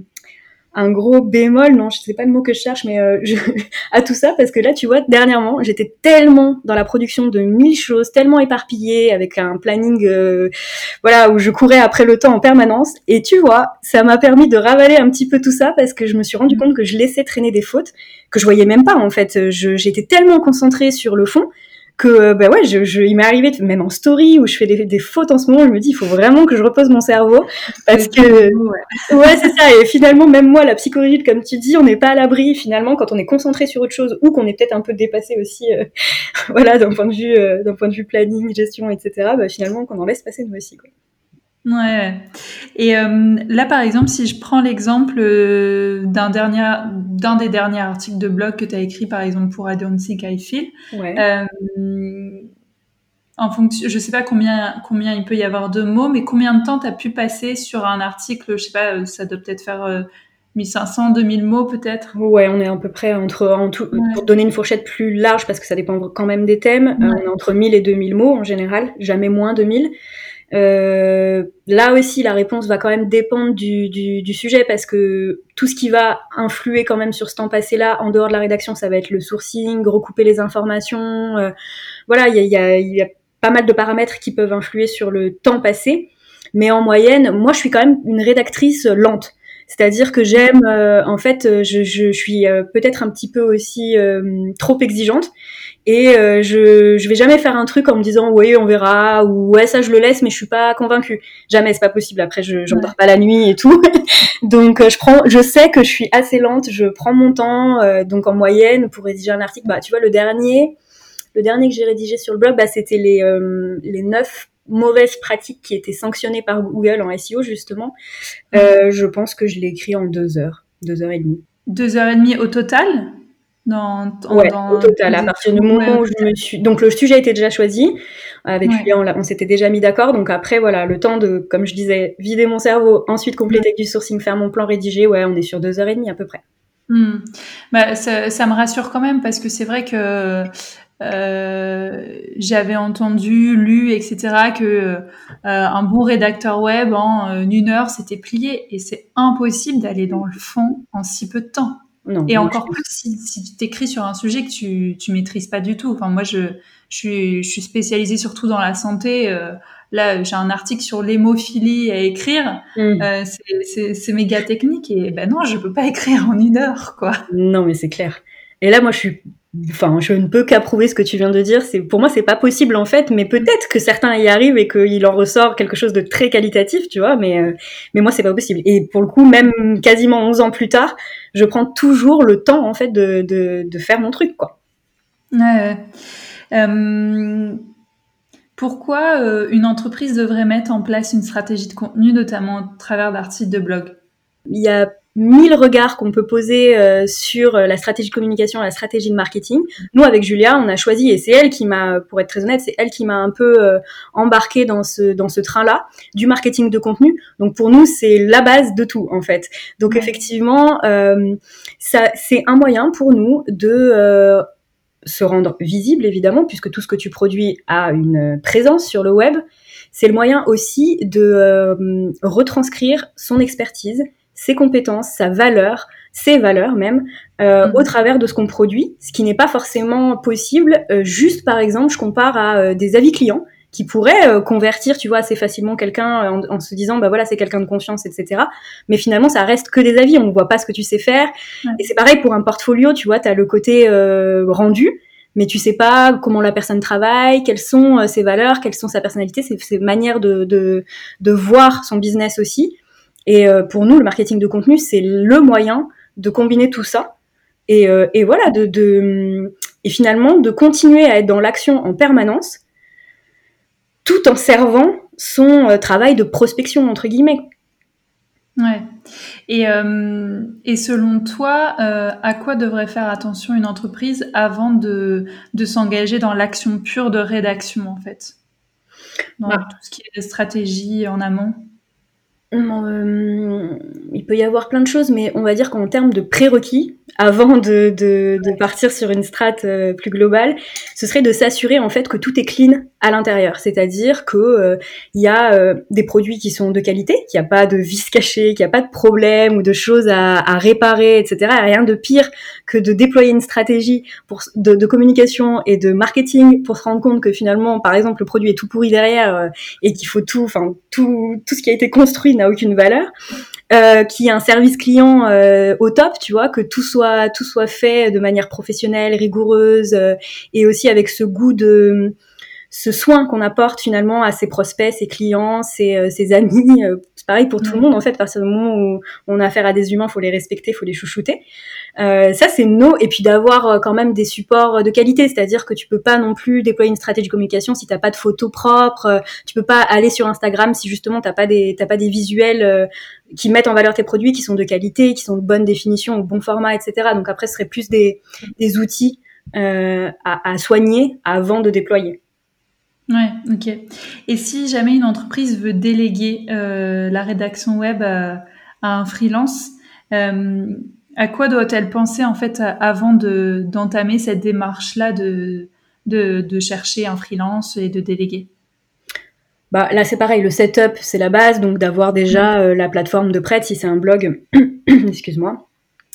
un gros bémol, non, je sais pas le mot que je cherche, mais euh, à tout ça, parce que là, tu vois, dernièrement, j'étais tellement dans la production de mille choses, tellement éparpillée, avec un planning, euh, voilà, où je courais après le temps en permanence. Et tu vois, ça m'a permis de ravaler un petit peu tout ça, parce que je me suis rendu compte que je laissais traîner des fautes que je voyais même pas, en fait. J'étais tellement concentrée sur le fond que bah ouais, je, je, il m'est arrivé même en story où je fais des, des, fautes en ce moment, je me dis il faut vraiment que je repose mon cerveau parce que ouais, c'est ça et finalement même moi la psychologie comme tu dis, on n'est pas à l'abri finalement quand on est concentré sur autre chose ou qu'on est peut-être un peu dépassé aussi euh, voilà d'un point de vue euh, d'un point de vue planning, gestion etc. Bah, finalement qu'on en laisse passer nous aussi quoi. Ouais. Et euh, là, par exemple, si je prends l'exemple euh, d'un dernier, d'un des derniers articles de blog que tu as écrit, par exemple, pour I Don't Think I Feel, ouais. euh, en fonction, je sais pas combien, combien il peut y avoir de mots, mais combien de temps tu as pu passer sur un article, je sais pas, euh, ça doit peut-être faire 1500, 2000 mots peut-être? Ouais, on est à peu près entre, en tout, pour donner une fourchette plus large, parce que ça dépend quand même des thèmes, on est entre 1000 et 2000 mots en général, jamais moins de 1000. Euh, là aussi, la réponse va quand même dépendre du, sujet parce que tout ce qui va influer quand même sur ce temps passé-là, en dehors de la rédaction, ça va être le sourcing, recouper les informations. Euh, voilà, il y a, pas mal de paramètres qui peuvent influer sur le temps passé. Mais en moyenne, moi, je suis quand même une rédactrice lente. C'est-à-dire que j'aime, euh, en fait, je, je, je suis euh, peut-être un petit peu aussi trop exigeante et euh, je je vais jamais faire un truc en me disant oui on verra ou ouais ça je le laisse mais je suis pas convaincue. Jamais c'est pas possible. Après je j'endors pas la nuit et tout. Donc euh, je prends je sais que je suis assez lente je prends mon temps euh, donc en moyenne pour rédiger un article. Bah tu vois le dernier le dernier que j'ai rédigé sur le blog bah c'était les les neuf mauvaises pratiques qui étaient sanctionnées par Google en SEO justement je pense que je l'ai écrit en deux heures deux heures et demie. Deux heures et demie au total? Dans, ouais, au total, à partir du moment où je me suis... Donc le sujet était déjà choisi, avec lui on, on s'était déjà mis d'accord, donc après voilà, le temps de, comme je disais, vider mon cerveau, ensuite compléter avec du sourcing, faire mon plan rédigé, ouais, on est sur deux heures et demie à peu près. Hmm. Bah, ça, ça, me rassure quand même, parce que c'est vrai que euh, j'avais entendu, lu, etc., que euh, un bon rédacteur web en euh, une heure c'était plié, et c'est impossible d'aller dans le fond en si peu de temps et encore plus si, si tu t'écris sur un sujet que tu, tu maîtrises pas du tout. Enfin, moi, je, je, suis, je suis spécialisée surtout dans la santé. Euh, là, j'ai un article sur l'hémophilie à écrire. Mm. Euh, c'est méga technique et ben non, je peux pas écrire en une heure, quoi. Non, mais c'est clair. Et là, moi, je suis enfin, je ne peux qu'approuver ce que tu viens de dire. C'est pour moi, c'est pas possible en fait, mais peut-être que certains y arrivent et qu'il en ressort quelque chose de très qualitatif, tu vois. Mais euh, mais moi, c'est pas possible. Et pour le coup, même quasiment 11 ans plus tard, je prends toujours le temps en fait de, de, de faire mon truc quoi. Euh, pourquoi euh, une entreprise devrait mettre en place une stratégie de contenu, notamment à travers d'articles de blog? Il y a mille regards qu'on peut poser euh, sur la stratégie de communication, la stratégie de marketing. Nous, avec Julia, on a choisi, et c'est elle qui m'a, pour être très honnête, c'est elle qui m'a un peu euh, embarqué dans ce dans ce train-là du marketing de contenu. Donc pour nous, c'est la base de tout en fait. Donc effectivement, euh, ça c'est un moyen pour nous de se rendre visible évidemment, puisque tout ce que tu produis a une présence sur le web. C'est le moyen aussi de retranscrire son expertise ses compétences, sa valeur, ses valeurs même, euh, mhm. au travers de ce qu'on produit, ce qui n'est pas forcément possible. Euh, juste par exemple, je compare à euh, des avis clients qui pourraient convertir, tu vois, assez facilement quelqu'un en, se disant, bah voilà, c'est quelqu'un de confiance, etc. Mais finalement, ça reste que des avis, on ne voit pas ce que tu sais faire. Et c'est pareil pour un portfolio, tu vois, tu as le côté rendu, mais tu sais pas comment la personne travaille, quelles sont ses valeurs, quelles sont sa personnalité, ses, ses manières de, de, de voir son business aussi. Et euh, pour nous, le marketing de contenu, c'est le moyen de combiner tout ça et, euh, et voilà, de, de, et finalement de continuer à être dans l'action en permanence, tout en servant son euh, travail de prospection entre guillemets. Ouais. Et, euh, et selon toi, euh, à quoi devrait faire attention une entreprise avant de, de s'engager dans l'action pure de rédaction en fait, dans bah. tout ce qui est stratégie en amont? Euh, il peut y avoir plein de choses, mais on va dire qu'en termes de prérequis, avant de, de, de, partir sur une strate euh, plus globale, ce serait de s'assurer en fait que tout est clean à l'intérieur, c'est-à-dire que euh, il y a euh, des produits qui sont de qualité, qu'il n'y a pas de vis cachés, qu'il n'y a pas de problème ou de choses à, à réparer, etc. rien de pire que de déployer une stratégie pour, de, de, communication et de marketing pour se rendre compte que finalement, par exemple, le produit est tout pourri derrière et qu'il faut tout, enfin tout, tout ce qui a été construit n'a aucune valeur euh, qui un service client euh, au top, tu vois, que tout soit tout soit fait de manière professionnelle, rigoureuse euh, et aussi avec ce goût de ce soin qu'on apporte finalement à ses prospects, ses clients, ses, euh, ses amis. C'est pareil pour tout le monde en fait. À partir du moment où on a affaire à des humains, faut les respecter, faut les chouchouter. Euh, ça c'est no. Et puis d'avoir quand même des supports de qualité, c'est-à-dire que tu peux pas non plus déployer une stratégie de communication si t'as pas de photos propres. Tu peux pas aller sur Instagram si justement t'as pas des t'as pas des visuels qui mettent en valeur tes produits, qui sont de qualité, qui sont de bonne définition, au bon format, etc. Donc après, ce serait plus des, des outils euh, à, à, soigner avant de déployer. Ouais, ok. Et si jamais une entreprise veut déléguer euh, la rédaction web à, à un freelance, euh, à quoi doit-elle penser en fait avant de d'entamer cette démarche-là de, de, de chercher un freelance et de déléguer? Bah, là, c'est pareil, le setup, c'est la base, donc d'avoir déjà euh, la plateforme de prête si c'est un blog. Excuse-moi.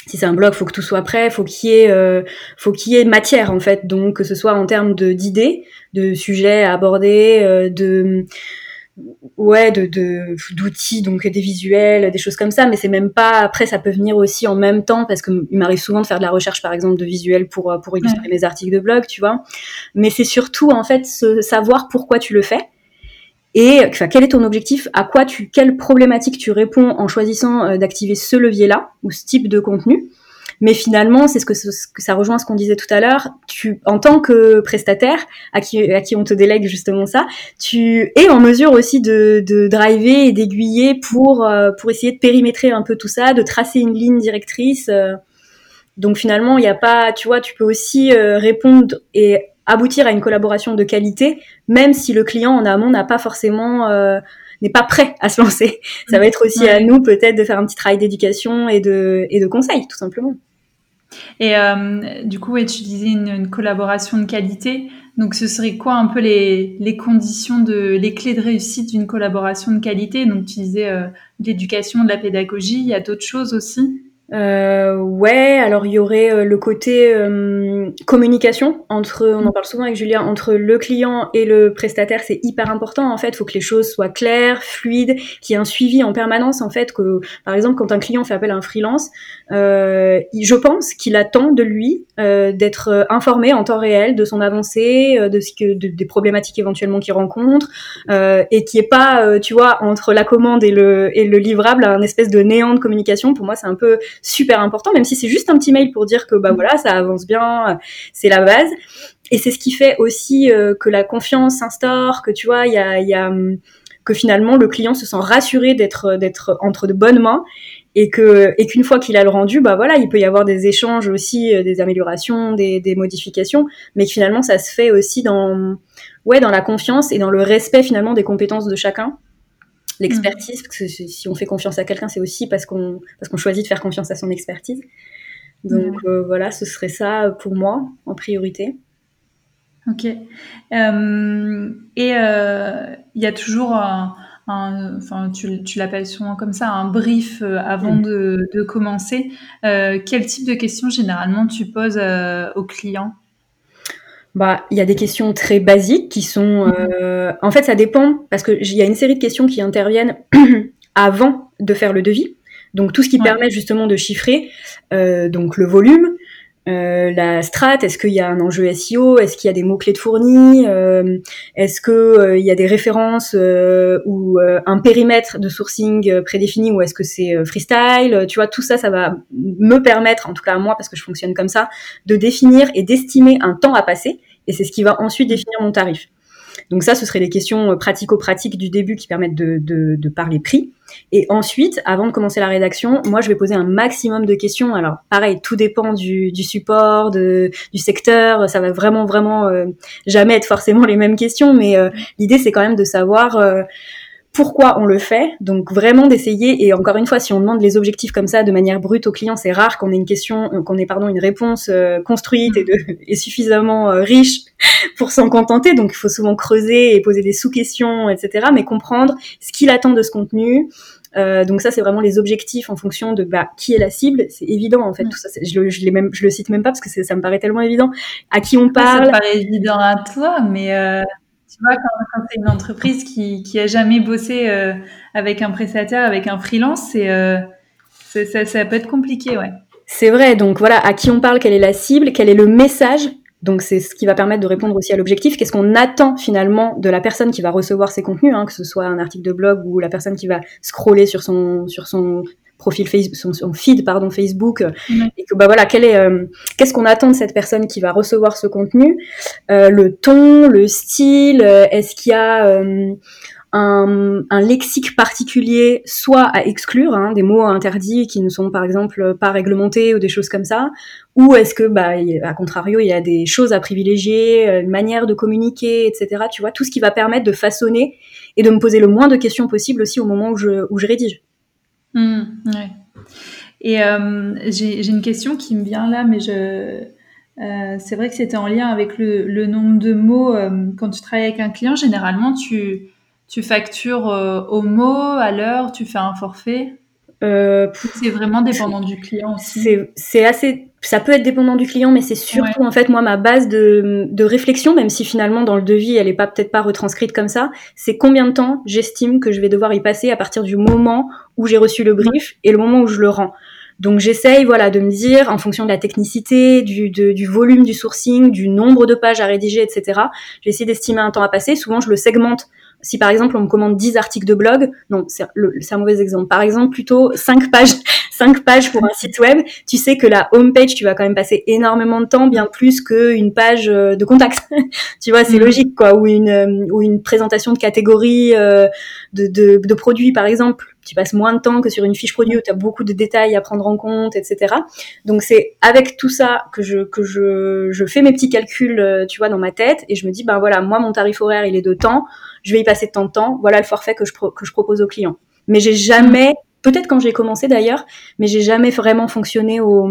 Si c'est un blog, faut que tout soit prêt, faut qu'il y ait, euh, faut qu'il y ait matière en fait, donc que ce soit en termes de d'idées, de sujets à aborder, euh, de ouais, de d'outils, donc des visuels, des choses comme ça. Mais c'est même pas. Après, ça peut venir aussi en même temps parce que il m'arrive souvent de faire de la recherche, par exemple, de visuels pour pour illustrer mes articles de blog, tu vois. Mais c'est surtout en fait savoir pourquoi tu le fais et enfin, quel est ton objectif? À quoi tu, quelle problématique tu réponds en choisissant euh, d'activer ce levier-là ou ce type de contenu? Mais finalement, c'est ce que, ce que ça rejoint ce qu'on disait tout à l'heure. Tu, en tant que prestataire, à qui, à qui on te délègue justement ça, tu es en mesure aussi de, de driver et d'aiguiller pour euh, pour essayer de périmétrer un peu tout ça, de tracer une ligne directrice. Euh. Donc finalement, il n'y a pas, tu vois, tu peux aussi répondre et aboutir à une collaboration de qualité, même si le client en amont n'a pas forcément euh, n'est pas prêt à se lancer. Ça va être aussi à nous peut-être de faire un petit travail d'éducation et de et de conseil, tout simplement. Et euh, du coup, utiliser une, une, collaboration de qualité. Donc, ce serait quoi un peu les, les conditions de les clés de réussite d'une collaboration de qualité? Donc, tu disais euh, l'éducation, de la pédagogie. Il y a d'autres choses aussi? Euh, ouais, alors il y aurait euh, le côté euh, communication entre, on en parle souvent avec Julien, entre le client et le prestataire, c'est hyper important en fait. Il faut que les choses soient claires, fluides, qu'il y ait un suivi en permanence en fait. Que par exemple, quand un client fait appel à un freelance, euh, je pense qu'il attend de lui euh, d'être informé en temps réel de son avancée, de ce que, de, des problématiques éventuellement qu'il rencontre, et qui est pas, tu vois, entre la commande et le et le livrable, un espèce de néant de communication. Pour moi, c'est un peu super important, même si c'est juste un petit mail pour dire que bah voilà, ça avance bien, c'est la base. Et c'est ce qui fait aussi que la confiance s'instaure, que tu vois, il y a, hum, que finalement le client se sent rassuré d'être d'être entre de bonnes mains et que et qu'une fois qu'il a le rendu, bah voilà, il peut y avoir des échanges aussi, euh, des améliorations, des, des, modifications, mais que finalement ça se fait aussi dans ouais dans la confiance et dans le respect finalement des compétences de chacun, l'expertise, parce que si on fait confiance à quelqu'un, c'est aussi parce qu'on parce qu'on choisit de faire confiance à son expertise. Donc euh, voilà, ce serait ça pour moi en priorité. Ok. Euh, et il y a toujours un enfin, tu, tu l'appelles souvent comme ça, un brief euh, avant mm. de, de, commencer. Euh, quel type de questions généralement tu poses euh, aux clients? Bah, il y a des questions très basiques qui sont. Mm. En fait, ça dépend parce que il y a une série de questions qui interviennent avant de faire le devis. Donc tout ce qui permet justement de chiffrer, donc le volume, euh, la strat, est-ce qu'il y a un enjeu SEO, est-ce qu'il y a des mots-clés de fournis, euh, est-ce qu'il euh, y a des références ou un périmètre de sourcing prédéfini ou est-ce que c'est freestyle, tu vois, tout ça, ça va me permettre, en tout cas à moi, parce que je fonctionne comme ça, de définir et d'estimer un temps à passer et c'est ce qui va ensuite définir mon tarif. Donc ça, ce seraient les questions pratico-pratiques du début qui permettent de, parler prix. Et ensuite, avant de commencer la rédaction, moi, je vais poser un maximum de questions. Alors, pareil, tout dépend du, support, du secteur. Ça va vraiment, vraiment euh, jamais être forcément les mêmes questions, mais euh, l'idée, c'est quand même de savoir euh, pourquoi on le fait. Donc vraiment d'essayer. Et encore une fois, si on demande les objectifs comme ça de manière brute au client, c'est rare qu'on ait une question, qu'on ait pardon une réponse construite et, de, et suffisamment riche pour s'en contenter. Donc il faut souvent creuser et poser des sous-questions, etc. Mais comprendre ce qu'il attend de ce contenu. Euh, donc ça, c'est vraiment les objectifs en fonction de bah, qui est la cible. C'est évident en fait. Tout ça, je le, je, même, je le cite même pas parce que ça me paraît tellement évident. À qui on parle. Ça paraît évident à toi, mais euh, tu vois, quand, c'est une entreprise qui, qui a jamais bossé euh, avec un prestataire, avec un freelance, c'est euh, ça, ça peut être compliqué, ouais. C'est vrai. Donc voilà, à qui on parle, quelle est la cible, quel est le message donc c'est ce qui va permettre de répondre aussi à l'objectif. Qu'est-ce qu'on attend finalement de la personne qui va recevoir ces contenus, hein, que ce soit un article de blog ou la personne qui va scroller sur son sur son profil Facebook, son, feed pardon Facebook, et que bah voilà, quel est euh, qu'est-ce qu'on attend de cette personne qui va recevoir ce contenu, euh, le ton, le style, euh, est-ce qu'il y a un, un, lexique particulier, soit à exclure, hein, des mots interdits qui ne sont par exemple pas réglementés ou des choses comme ça, ou est-ce que, bah, à contrario, il y a des choses à privilégier, une manière de communiquer, etc. Tu vois, tout ce qui va permettre de façonner et de me poser le moins de questions possible aussi au moment où je, où je rédige. Mmh, ouais. Et euh, j'ai une question qui me vient là, mais je, euh, c'est vrai que c'était en lien avec le, le nombre de mots. Euh, quand tu travailles avec un client, généralement, tu, tu factures euh, au mot, à l'heure, tu fais un forfait? C'est vraiment dépendant du client aussi? C'est assez. Ça peut être dépendant du client, mais c'est surtout en fait moi ma base de, de réflexion, même si finalement dans le devis elle est pas peut-être pas retranscrite comme ça. C'est combien de temps j'estime que je vais devoir y passer à partir du moment où j'ai reçu le brief et le moment où je le rends. Donc j'essaye voilà de me dire en fonction de la technicité, du, du volume du sourcing, du nombre de pages à rédiger, etc. J'essaie d'estimer un temps à passer. Souvent je le segmente si par exemple on me commande 10 articles de blog, non, c'est un mauvais exemple. Par exemple, plutôt 5 pages, 5 pages pour un site web, tu sais que la home page, tu vas quand même passer énormément de temps, bien plus qu'une page euh, de contact. tu vois, c'est mm. logique, quoi. Ou une, euh, ou une présentation de catégorie euh, de, de, de produits, par exemple tu passes moins de temps que sur une fiche produit où tu as beaucoup de détails à prendre en compte, etc. Donc c'est avec tout ça que je que je, je fais mes petits calculs, tu vois, dans ma tête et je me dis ben voilà, moi mon tarif horaire il est de temps je vais y passer tant de temps, voilà le forfait que je, que je propose aux clients. Mais j'ai jamais, peut-être quand j'ai commencé d'ailleurs, mais j'ai jamais vraiment fonctionné au,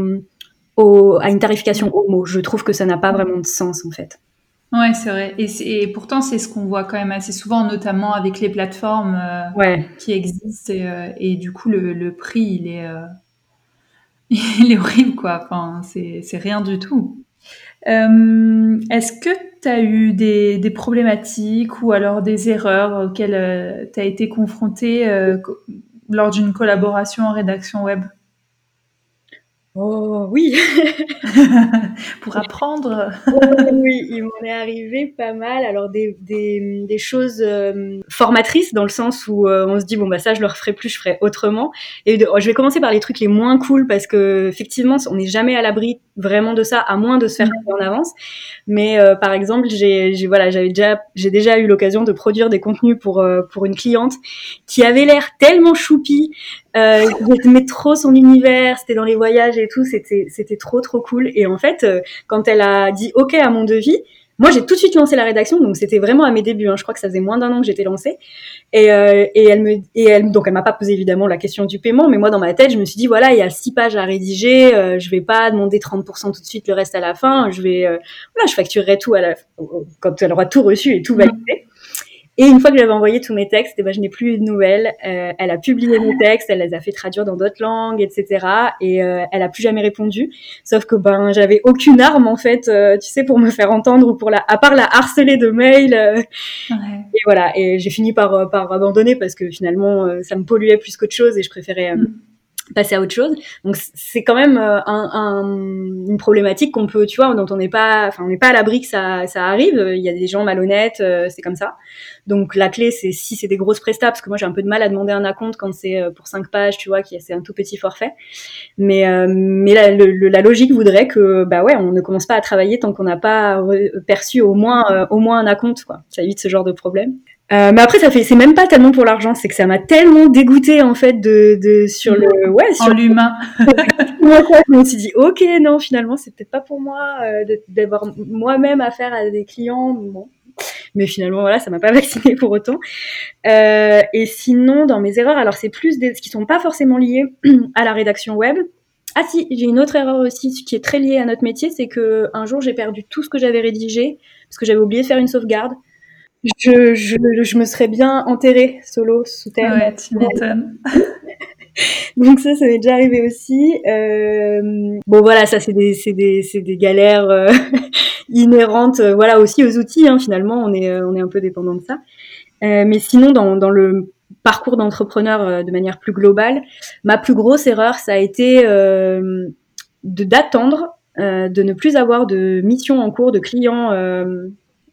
au, à une tarification au mot. Je trouve que ça n'a pas vraiment de sens en fait. Ouais, c'est vrai. Et, et pourtant, c'est ce qu'on voit quand même assez souvent, notamment avec les plateformes euh, qui existent. Et, euh, et, du coup, le, le prix, il est, euh, il est horrible, quoi. Enfin, c'est rien du tout. Est-ce que tu as eu des, des, problématiques ou alors des erreurs auxquelles tu as été confronté lors d'une collaboration en rédaction web? Oh oui Pour apprendre Oui, il m'en est arrivé pas mal. Alors des, des, des choses euh, formatrices dans le sens où euh, on se dit bon bah ça je le referai plus, je ferai autrement. Et je vais commencer par les trucs les moins cool parce que effectivement on n'est jamais à l'abri vraiment de ça à moins de se faire en avance. Mais euh, par exemple j'ai voilà j'avais déjà j'ai déjà eu l'occasion de produire des contenus pour pour une cliente qui avait l'air tellement choupi euh, J'aimais trop son univers, c'était dans les voyages et tout, c'était c'était trop trop cool. Et en fait, euh, quand elle a dit OK à mon devis, moi j'ai tout de suite lancé la rédaction, donc c'était vraiment à mes débuts. Hein. Je crois que ça faisait moins d'un an que j'étais lancée. Et, euh, et elle me et elle donc elle m'a pas posé évidemment la question du paiement, mais moi dans ma tête je me suis dit voilà il y a six pages à rédiger, euh, je vais pas demander 30% tout de suite, le reste à la fin. Je vais euh, voilà je facturerai tout à la quand elle aura tout reçu et tout validé. Et une fois que j'avais envoyé tous mes textes, eh ben, je n'ai plus eu de nouvelles. Euh, elle a publié mes textes, elle les a fait traduire dans d'autres langues, etc. Et euh, elle a plus jamais répondu. Sauf que ben j'avais aucune arme en fait, euh, tu sais, pour me faire entendre ou pour la, à part la harceler de mails. Ouais. Et voilà. Et j'ai fini par par abandonner parce que finalement ça me polluait plus qu'autre chose et je préférais. Mm passer à autre chose. Donc c'est quand même euh, un, un, une problématique qu'on peut, tu vois, dont on n'est pas, enfin on n'est pas à l'abri que ça, ça arrive. Il y a des gens malhonnêtes, euh, c'est comme ça. Donc la clé c'est si c'est des grosses prestats, parce que moi j'ai un peu de mal à demander un acompte quand c'est euh, pour cinq pages, tu vois, qui c'est un tout petit forfait. Mais mais la, logique voudrait que bah ouais, on ne commence pas à travailler tant qu'on n'a pas perçu au moins au moins un acompte, quoi. Ça évite ce genre de problème. Euh, mais après, ça fait, c'est même pas tellement pour l'argent, c'est que ça m'a tellement dégoûté en fait de, de sur le, ouais, sur l'humain. je me suis dit, ok, non, finalement, c'est peut-être pas pour moi euh, d'avoir moi-même affaire à des clients. Bon, mais finalement, voilà, ça m'a pas vacciné pour autant. Euh, et sinon, dans mes erreurs, alors c'est plus des qui sont pas forcément liées à la rédaction web. Ah si, j'ai une autre erreur aussi qui est très liée à notre métier, c'est que un jour j'ai perdu tout ce que j'avais rédigé parce que j'avais oublié de faire une sauvegarde je, je, je, me serais bien enterrée solo sous terre. Ouais, tu m'étonnes. Donc ça, ça m'est déjà arrivé aussi. Euh, bon voilà, ça c'est des, c'est des, c'est des galères euh, inhérentes, euh, voilà aussi aux outils. Hein, finalement, on est, on est un peu dépendant de ça. mais sinon, dans, dans le parcours d'entrepreneur de manière plus globale, ma plus grosse erreur, ça a été de d'attendre, de ne plus avoir de mission en cours de clients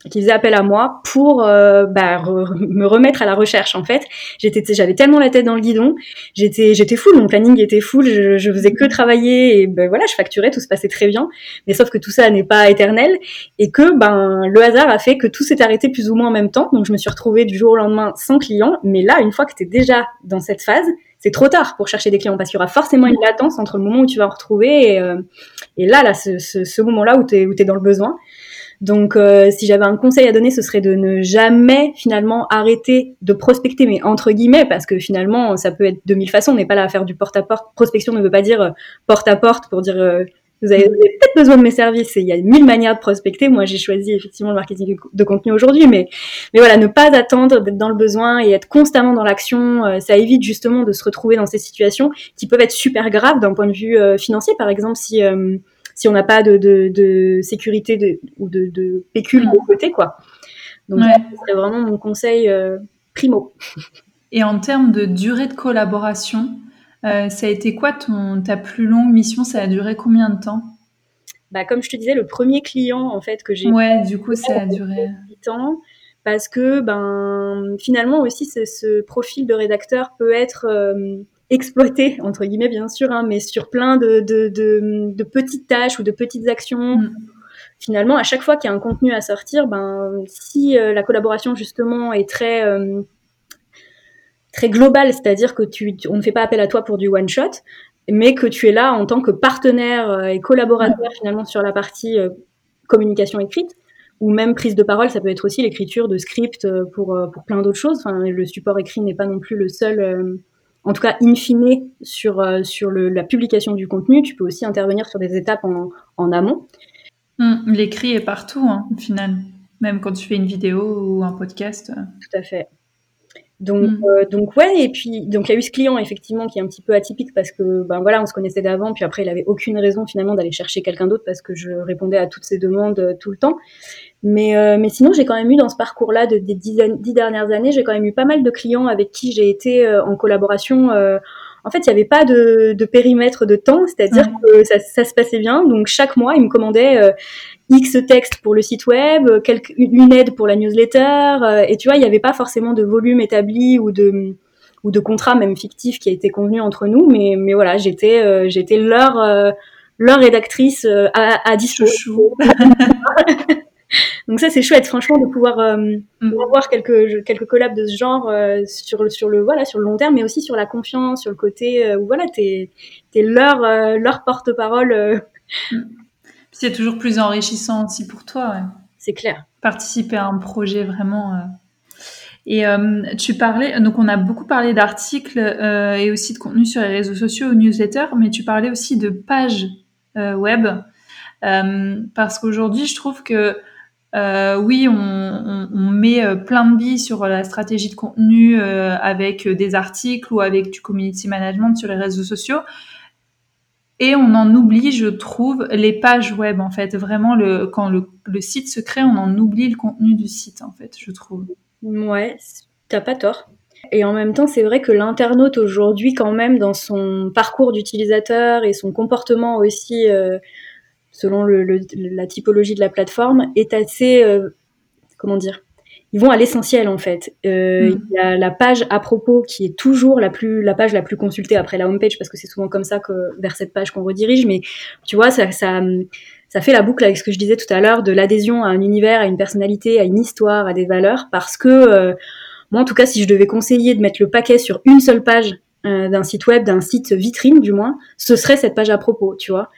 qui faisait appel à moi pour euh, bah, me remettre à la recherche en fait. J'étais j'avais tellement la tête dans le guidon. J'étais j'étais full mon planning était full je, je faisais que travailler et ben voilà je facturais tout se passait très bien. Mais sauf que tout ça n'est pas éternel et que ben le hasard a fait que tout s'est arrêté plus ou moins en même temps. Donc je me suis retrouvée du jour au lendemain sans client. Mais là une fois que tu es déjà dans cette phase c'est trop tard pour chercher des clients parce qu'il y aura forcément une latence entre le moment où tu vas en retrouver et, euh, et là là ce, ce, ce moment là où tu es, es dans le besoin donc, euh, si j'avais un conseil à donner, ce serait de ne jamais finalement arrêter de prospecter, mais entre guillemets, parce que finalement, ça peut être de mille façons. On n'est pas là à faire du porte-à-porte. Prospection ne veut pas dire euh, porte-à-porte pour dire euh, vous avez, peut-être besoin de mes services. Et il y a mille manières de prospecter. Moi, j'ai choisi effectivement le marketing de contenu aujourd'hui, mais mais voilà, ne pas attendre d'être dans le besoin et être constamment dans l'action. ça évite justement de se retrouver dans ces situations qui peuvent être super graves d'un point de vue financier. Par exemple, si si on n'a pas de, de, de, sécurité de, ou de, de pécule de côté, quoi. Donc, c'est vraiment mon conseil euh, primo. Et en termes de durée de collaboration, euh, ça a été quoi ton, ta plus longue mission? Ça a duré combien de temps? Bah, Comme je te disais, le premier client en fait que j'ai. Ouais, du coup, ça a duré. 8 ans. Parce que ben, finalement aussi, ce, ce profil de rédacteur peut être. Euh, exploité entre guillemets bien sûr, hein, mais sur plein de, de, de, de, petites tâches ou de petites actions. Mm. Finalement, à chaque fois qu'il y a un contenu à sortir, ben si euh, la collaboration justement est très euh, très globale, c'est-à-dire que tu, on ne fait pas appel à toi pour du one shot, mais que tu es là en tant que partenaire euh, et collaborateur finalement sur la partie communication écrite ou même prise de parole, ça peut être aussi l'écriture de script pour, pour plein d'autres choses. Enfin, le support écrit n'est pas non plus le seul en tout cas in fine sur, euh, sur le, la publication du contenu, tu peux aussi intervenir sur des étapes en, en amont. Hum, l'écrit est partout, hein, au final, même quand tu fais une vidéo ou un podcast. Tout à fait. Donc, hum. euh, donc ouais, et puis donc il y a eu ce client effectivement qui est un petit peu atypique parce que ben voilà, on se connaissait d'avant, puis après il avait aucune raison finalement d'aller chercher quelqu'un d'autre parce que je répondais à toutes ses demandes euh, tout le temps. Mais, euh, mais sinon, j'ai quand même eu dans ce parcours-là de, des dix, dix, dernières années, j'ai quand même eu pas mal de clients avec qui j'ai été euh, en collaboration euh, en fait, il n'y avait pas de, de, périmètre de temps, c'est-à-dire que ça, ça, se passait bien. Donc chaque mois, il me commandait euh, X textes pour le site web, quelques, une aide pour la newsletter, euh, et tu vois, il n'y avait pas forcément de volume établi ou de ou de contrat même fictif qui a été convenu entre nous, mais mais voilà, j'étais euh, j'étais leur leur rédactrice à, à dispo. Donc ça c'est chouette franchement de pouvoir euh, mm. avoir quelques quelques collabs de ce genre euh, sur sur le voilà sur le long terme mais aussi sur la confiance sur le côté euh, où voilà t'es t'es leur leur porte-parole. Mm. C'est toujours plus enrichissant aussi pour toi. Ouais. C'est clair. Participer à un projet vraiment. Et tu parlais, donc on a beaucoup parlé d'articles et aussi de contenu sur les réseaux sociaux ou newsletters, mais tu parlais aussi de pages web. parce qu'aujourd'hui, je trouve que euh, oui, on, met euh, plein de billes sur la stratégie de contenu euh, avec des articles ou avec du community management sur les réseaux sociaux. Et on en oublie, je trouve, les pages web, en fait. Vraiment, quand le, site se crée, on en oublie le contenu du site, en fait, je trouve. Ouais, t'as pas tort. Et en même temps, c'est vrai que l'internaute aujourd'hui, quand même, dans son parcours d'utilisateur et son comportement aussi selon le, la typologie de la plateforme, est assez, euh, comment dire, ils vont à l'essentiel en fait. Euh, mm. Il y a la page à propos qui est toujours la plus, la page la plus consultée après la homepage parce que c'est souvent comme ça que vers cette page qu'on redirige. Mais tu vois, ça, ça, ça fait la boucle avec ce que je disais tout à l'heure de l'adhésion à un univers, à une personnalité, à une histoire, à des valeurs. Parce que euh, moi, en tout cas, si je devais conseiller de mettre le paquet sur une seule page d'un site web, d'un site vitrine du moins, ce serait cette page à propos, tu vois.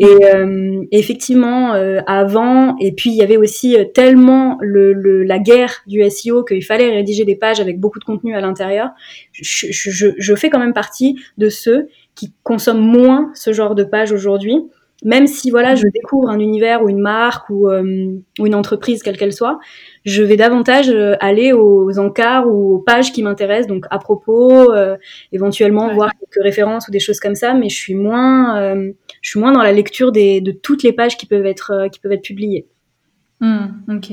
Et euh, effectivement, euh, avant, et puis il y avait aussi euh, tellement le, le, la guerre du SEO qu'il fallait rédiger des pages avec beaucoup de contenu à l'intérieur. Je, je, je, fais quand même partie de ceux qui consomment moins ce genre de pages aujourd'hui, même si voilà, je découvre un univers ou une marque ou, ou une entreprise quelle qu'elle soit, je vais davantage aller aux encarts ou aux pages qui m'intéressent, donc à propos, éventuellement voir quelques références ou des choses comme ça, mais je suis moins je suis moins dans la lecture des, de toutes les pages qui peuvent être, euh, qui peuvent être publiées. Hmm, ok.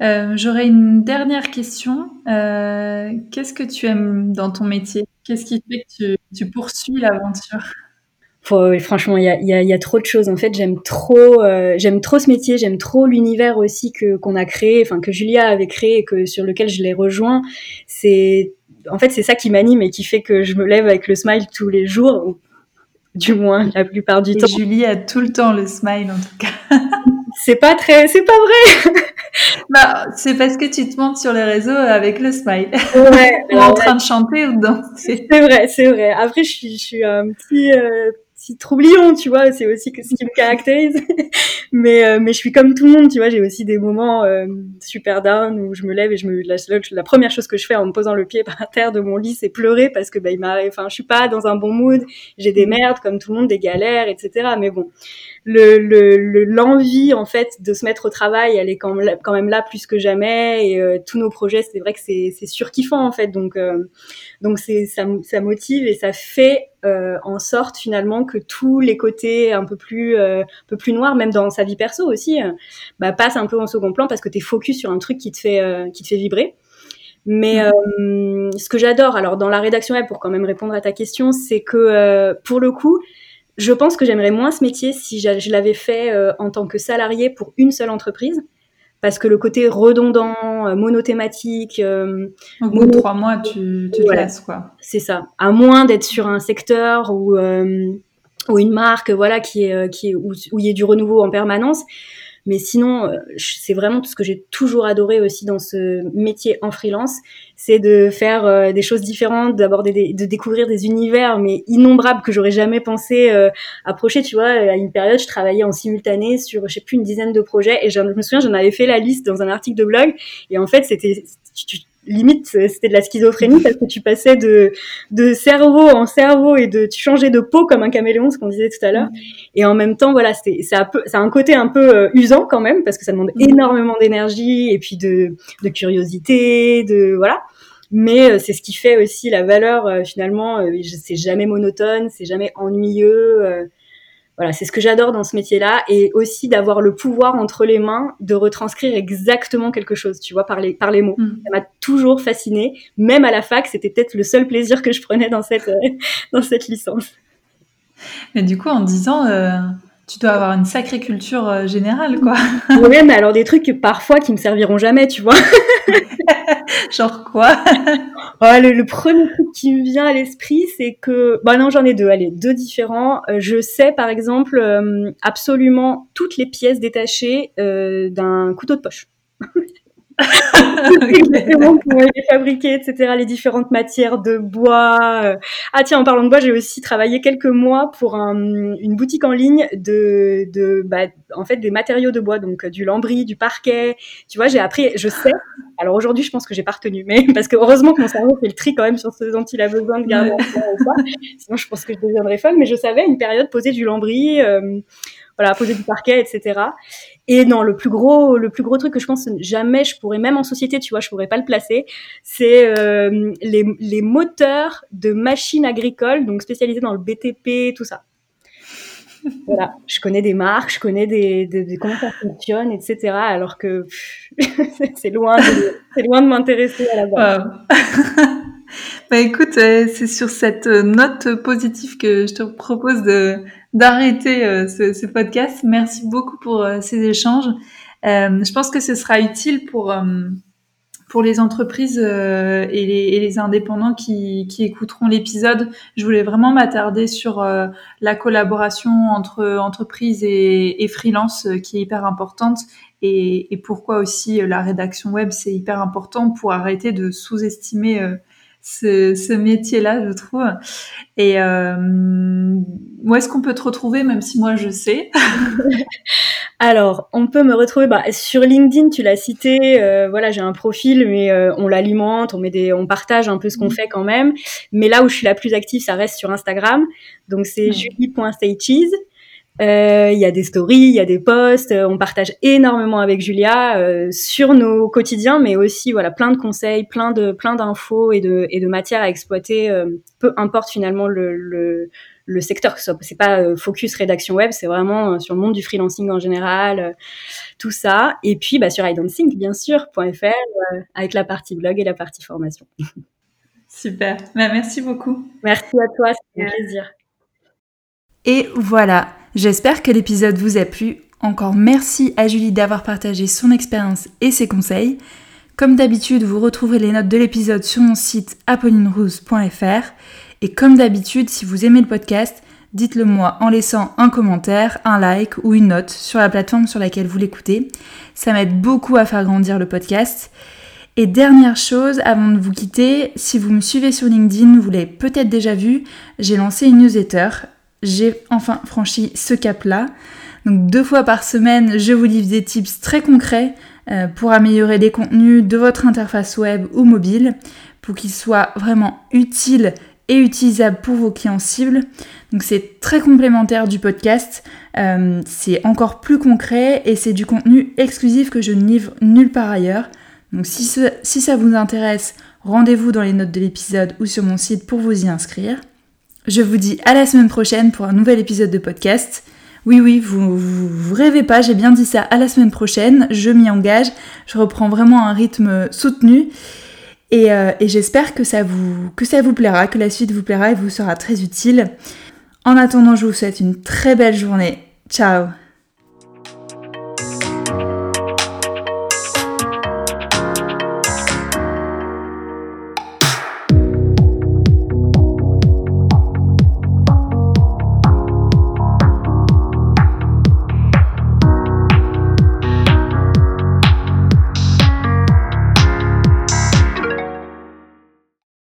Euh, J'aurais une dernière question. Euh, Qu'est-ce que tu aimes dans ton métier? Qu'est-ce qui fait que tu, tu poursuis l'aventure? Franchement, il y a, y, a, y a, trop de choses. En fait, j'aime trop, euh, j'aime trop ce métier. J'aime trop l'univers aussi que qu'on a créé, enfin que Julia avait créé et que sur lequel je l'ai rejoint. C'est, en fait, c'est ça qui m'anime et qui fait que je me lève avec le smile tous les jours du moins la plupart du temps. Julie a tout le temps le smile en tout cas. c'est pas très, c'est pas vrai. bah, c'est parce que tu te montes sur les réseaux avec le smile. Ouais. ou en train de chanter ou de danser. C'est vrai, c'est vrai. Après, je suis, je suis un petit, euh, petit troublion, tu vois, c'est aussi ce qui me caractérise. mais euh, mais je suis comme tout le monde, tu vois, j'ai aussi des moments euh, super down où je me lève et je me la, la, première chose que je fais en me posant le pied par terre de mon lit, c'est pleurer parce que bah il enfin je suis pas dans un bon mood, j'ai des merdes comme tout le monde, des galères, etc. Mais bon, le l'envie en fait de se mettre au travail, elle est quand même, quand même là plus que jamais et euh, tous nos projets, c'est vrai que c'est c'est surkiffant en fait. Donc donc c'est ça ça motive et ça fait euh, en sorte finalement que tous les côtés un peu plus euh, un peu plus noirs même dans sa vie perso aussi euh, bah, passent un peu en second plan parce que tu es focus sur un truc qui te fait euh, qui te fait vibrer mais mmh. ce que j'adore alors dans la rédaction web pour quand même répondre à ta question c'est que pour le coup je pense que j'aimerais moins ce métier si je l'avais fait en tant que salarié pour une seule entreprise parce que le côté redondant, euh, monothématique. Euh, Au bout de trois mois, tu, tu te lasses, quoi. C'est ça. À moins d'être sur un secteur ou euh, ou une marque, voilà, qui est qui est où, où il y a du renouveau en permanence. Mais sinon, euh, c'est vraiment tout ce que j'ai toujours adoré aussi dans ce métier en freelance, c'est de faire euh, des choses différentes, d'aborder, de découvrir des univers, mais innombrables que j'aurais jamais pensé euh, approcher. Tu vois, à une période, je travaillais en simultané sur, je sais plus, une dizaine de projets, et je, me souviens, j'en avais fait la liste dans un article de blog, et en fait, c'était, limite c'était de la schizophrénie parce que tu passais de de cerveau en cerveau et de tu changeais de peau comme un caméléon ce qu'on disait tout à l'heure. Et en même temps voilà c'est peu c'est un côté un peu euh, usant quand même parce que ça demande énormément d'énergie et puis de de curiosité de voilà. Mais euh, c'est ce qui fait aussi la valeur euh, finalement c'est jamais monotone c'est jamais ennuyeux voilà, c'est ce que j'adore dans ce métier-là et aussi d'avoir le pouvoir entre les mains de retranscrire exactement quelque chose, tu vois, par les, par les mots. Mm. Ça m'a toujours fasciné. Même à la fac, c'était peut-être le seul plaisir que je prenais dans cette, dans cette licence. Mais du coup, en disant, euh, tu dois avoir une sacrée culture euh, générale, quoi. ouais, mais alors des trucs parfois qui me serviront jamais, tu vois. Genre quoi? Le, premier truc qui me vient à l'esprit, c'est que, bah non, j'en ai deux, allez, deux différents. Euh, je sais, par exemple, euh, absolument toutes les pièces détachées euh, d'un couteau de poche. Exactement comment il etc. Les différentes matières de bois. Ah tiens, en parlant de bois, j'ai aussi travaillé quelques mois pour une boutique en ligne de, bah, en fait, des matériaux de bois, donc du lambris, du parquet. Tu vois, j'ai appris, je sais. Alors aujourd'hui, je pense que j'ai pas retenu, mais parce que heureusement que mon cerveau fait le tri quand même sur ce dont il a besoin de garder. Sinon, je pense que je deviendrais folle. Mais je savais une période poser du lambris. Euh, voilà, poser du parquet, etc. Et non, le plus gros, le plus gros truc que je pense jamais je pourrais, même en société, tu vois, je pourrais pas le placer, c'est euh, les, les moteurs de machines agricoles, donc spécialisés dans le BTP, tout ça. voilà, je connais des marques, je connais des, des, comment ça fonctionne, etc. Alors que c'est loin, c'est loin de m'intéresser à la base. bah écoute, euh, c'est sur cette note positive que je te propose de d'arrêter euh, ce, podcast. Merci beaucoup pour euh, ces échanges. je pense que ce sera utile pour pour les entreprises euh, et, les, indépendants qui, écouteront l'épisode, je voulais vraiment m'attarder sur euh, la collaboration entre entreprises et, freelance euh, qui est hyper importante et, et, pourquoi aussi la rédaction web c'est hyper important pour arrêter de sous-estimer ce, ce métier-là, je trouve. Et euh, où est-ce qu'on peut te retrouver, même si moi je sais? Alors, on peut me retrouver bah, sur LinkedIn. Tu l'as cité. Euh, voilà, j'ai un profil, mais euh, on l'alimente, on met des, on partage un peu ce qu'on mmh. fait quand même. Mais là où je suis la plus active, ça reste sur Instagram. Donc c'est julie.stagees. Euh, il y a des stories, il y a des posts, euh, on partage énormément avec Julia euh, sur nos quotidiens, mais aussi voilà plein de conseils, plein de plein d'infos et de et de matières à exploiter. peu importe finalement le, le, le secteur que ce soit. C'est pas focus rédaction web, c'est vraiment sur le monde du freelancing en général, tout ça. Et puis bah, sur I Don't Think bien sûr .fr avec la partie blog et la partie formation. Super, bah, merci beaucoup. Merci à toi, c'était un plaisir. Et voilà, J'espère que l'épisode vous a plu. Encore merci à Julie d'avoir partagé son expérience et ses conseils. Comme d'habitude, vous retrouverez les notes de l'épisode sur mon site apollinerose.fr. Et comme d'habitude, si vous aimez le podcast, dites-le moi en laissant un commentaire, un like ou une note sur la plateforme sur laquelle vous l'écoutez. Ça m'aide beaucoup à faire grandir le podcast. Et dernière chose, avant de vous quitter, si vous me suivez sur LinkedIn, vous l'avez peut-être déjà vu, j'ai lancé une newsletter j'ai enfin franchi ce cap-là. Donc deux fois par semaine, je vous livre des tips très concrets euh, pour améliorer les contenus de votre interface web ou mobile, pour qu'ils soient vraiment utiles et utilisables pour vos clients cibles. Donc c'est très complémentaire du podcast, euh, c'est encore plus concret et c'est du contenu exclusif que je ne livre nulle part ailleurs. Donc si, si ça vous intéresse, rendez-vous dans les notes de l'épisode ou sur mon site pour vous y inscrire. Je vous dis à la semaine prochaine pour un nouvel épisode de podcast. Oui, oui, vous, vous, rêvez pas, j'ai bien dit ça à la semaine prochaine, je m'y engage, je reprends vraiment un rythme soutenu et, euh, j'espère que que ça vous plaira, que la suite vous plaira et vous sera très utile. En attendant, je vous souhaite une très belle journée. Ciao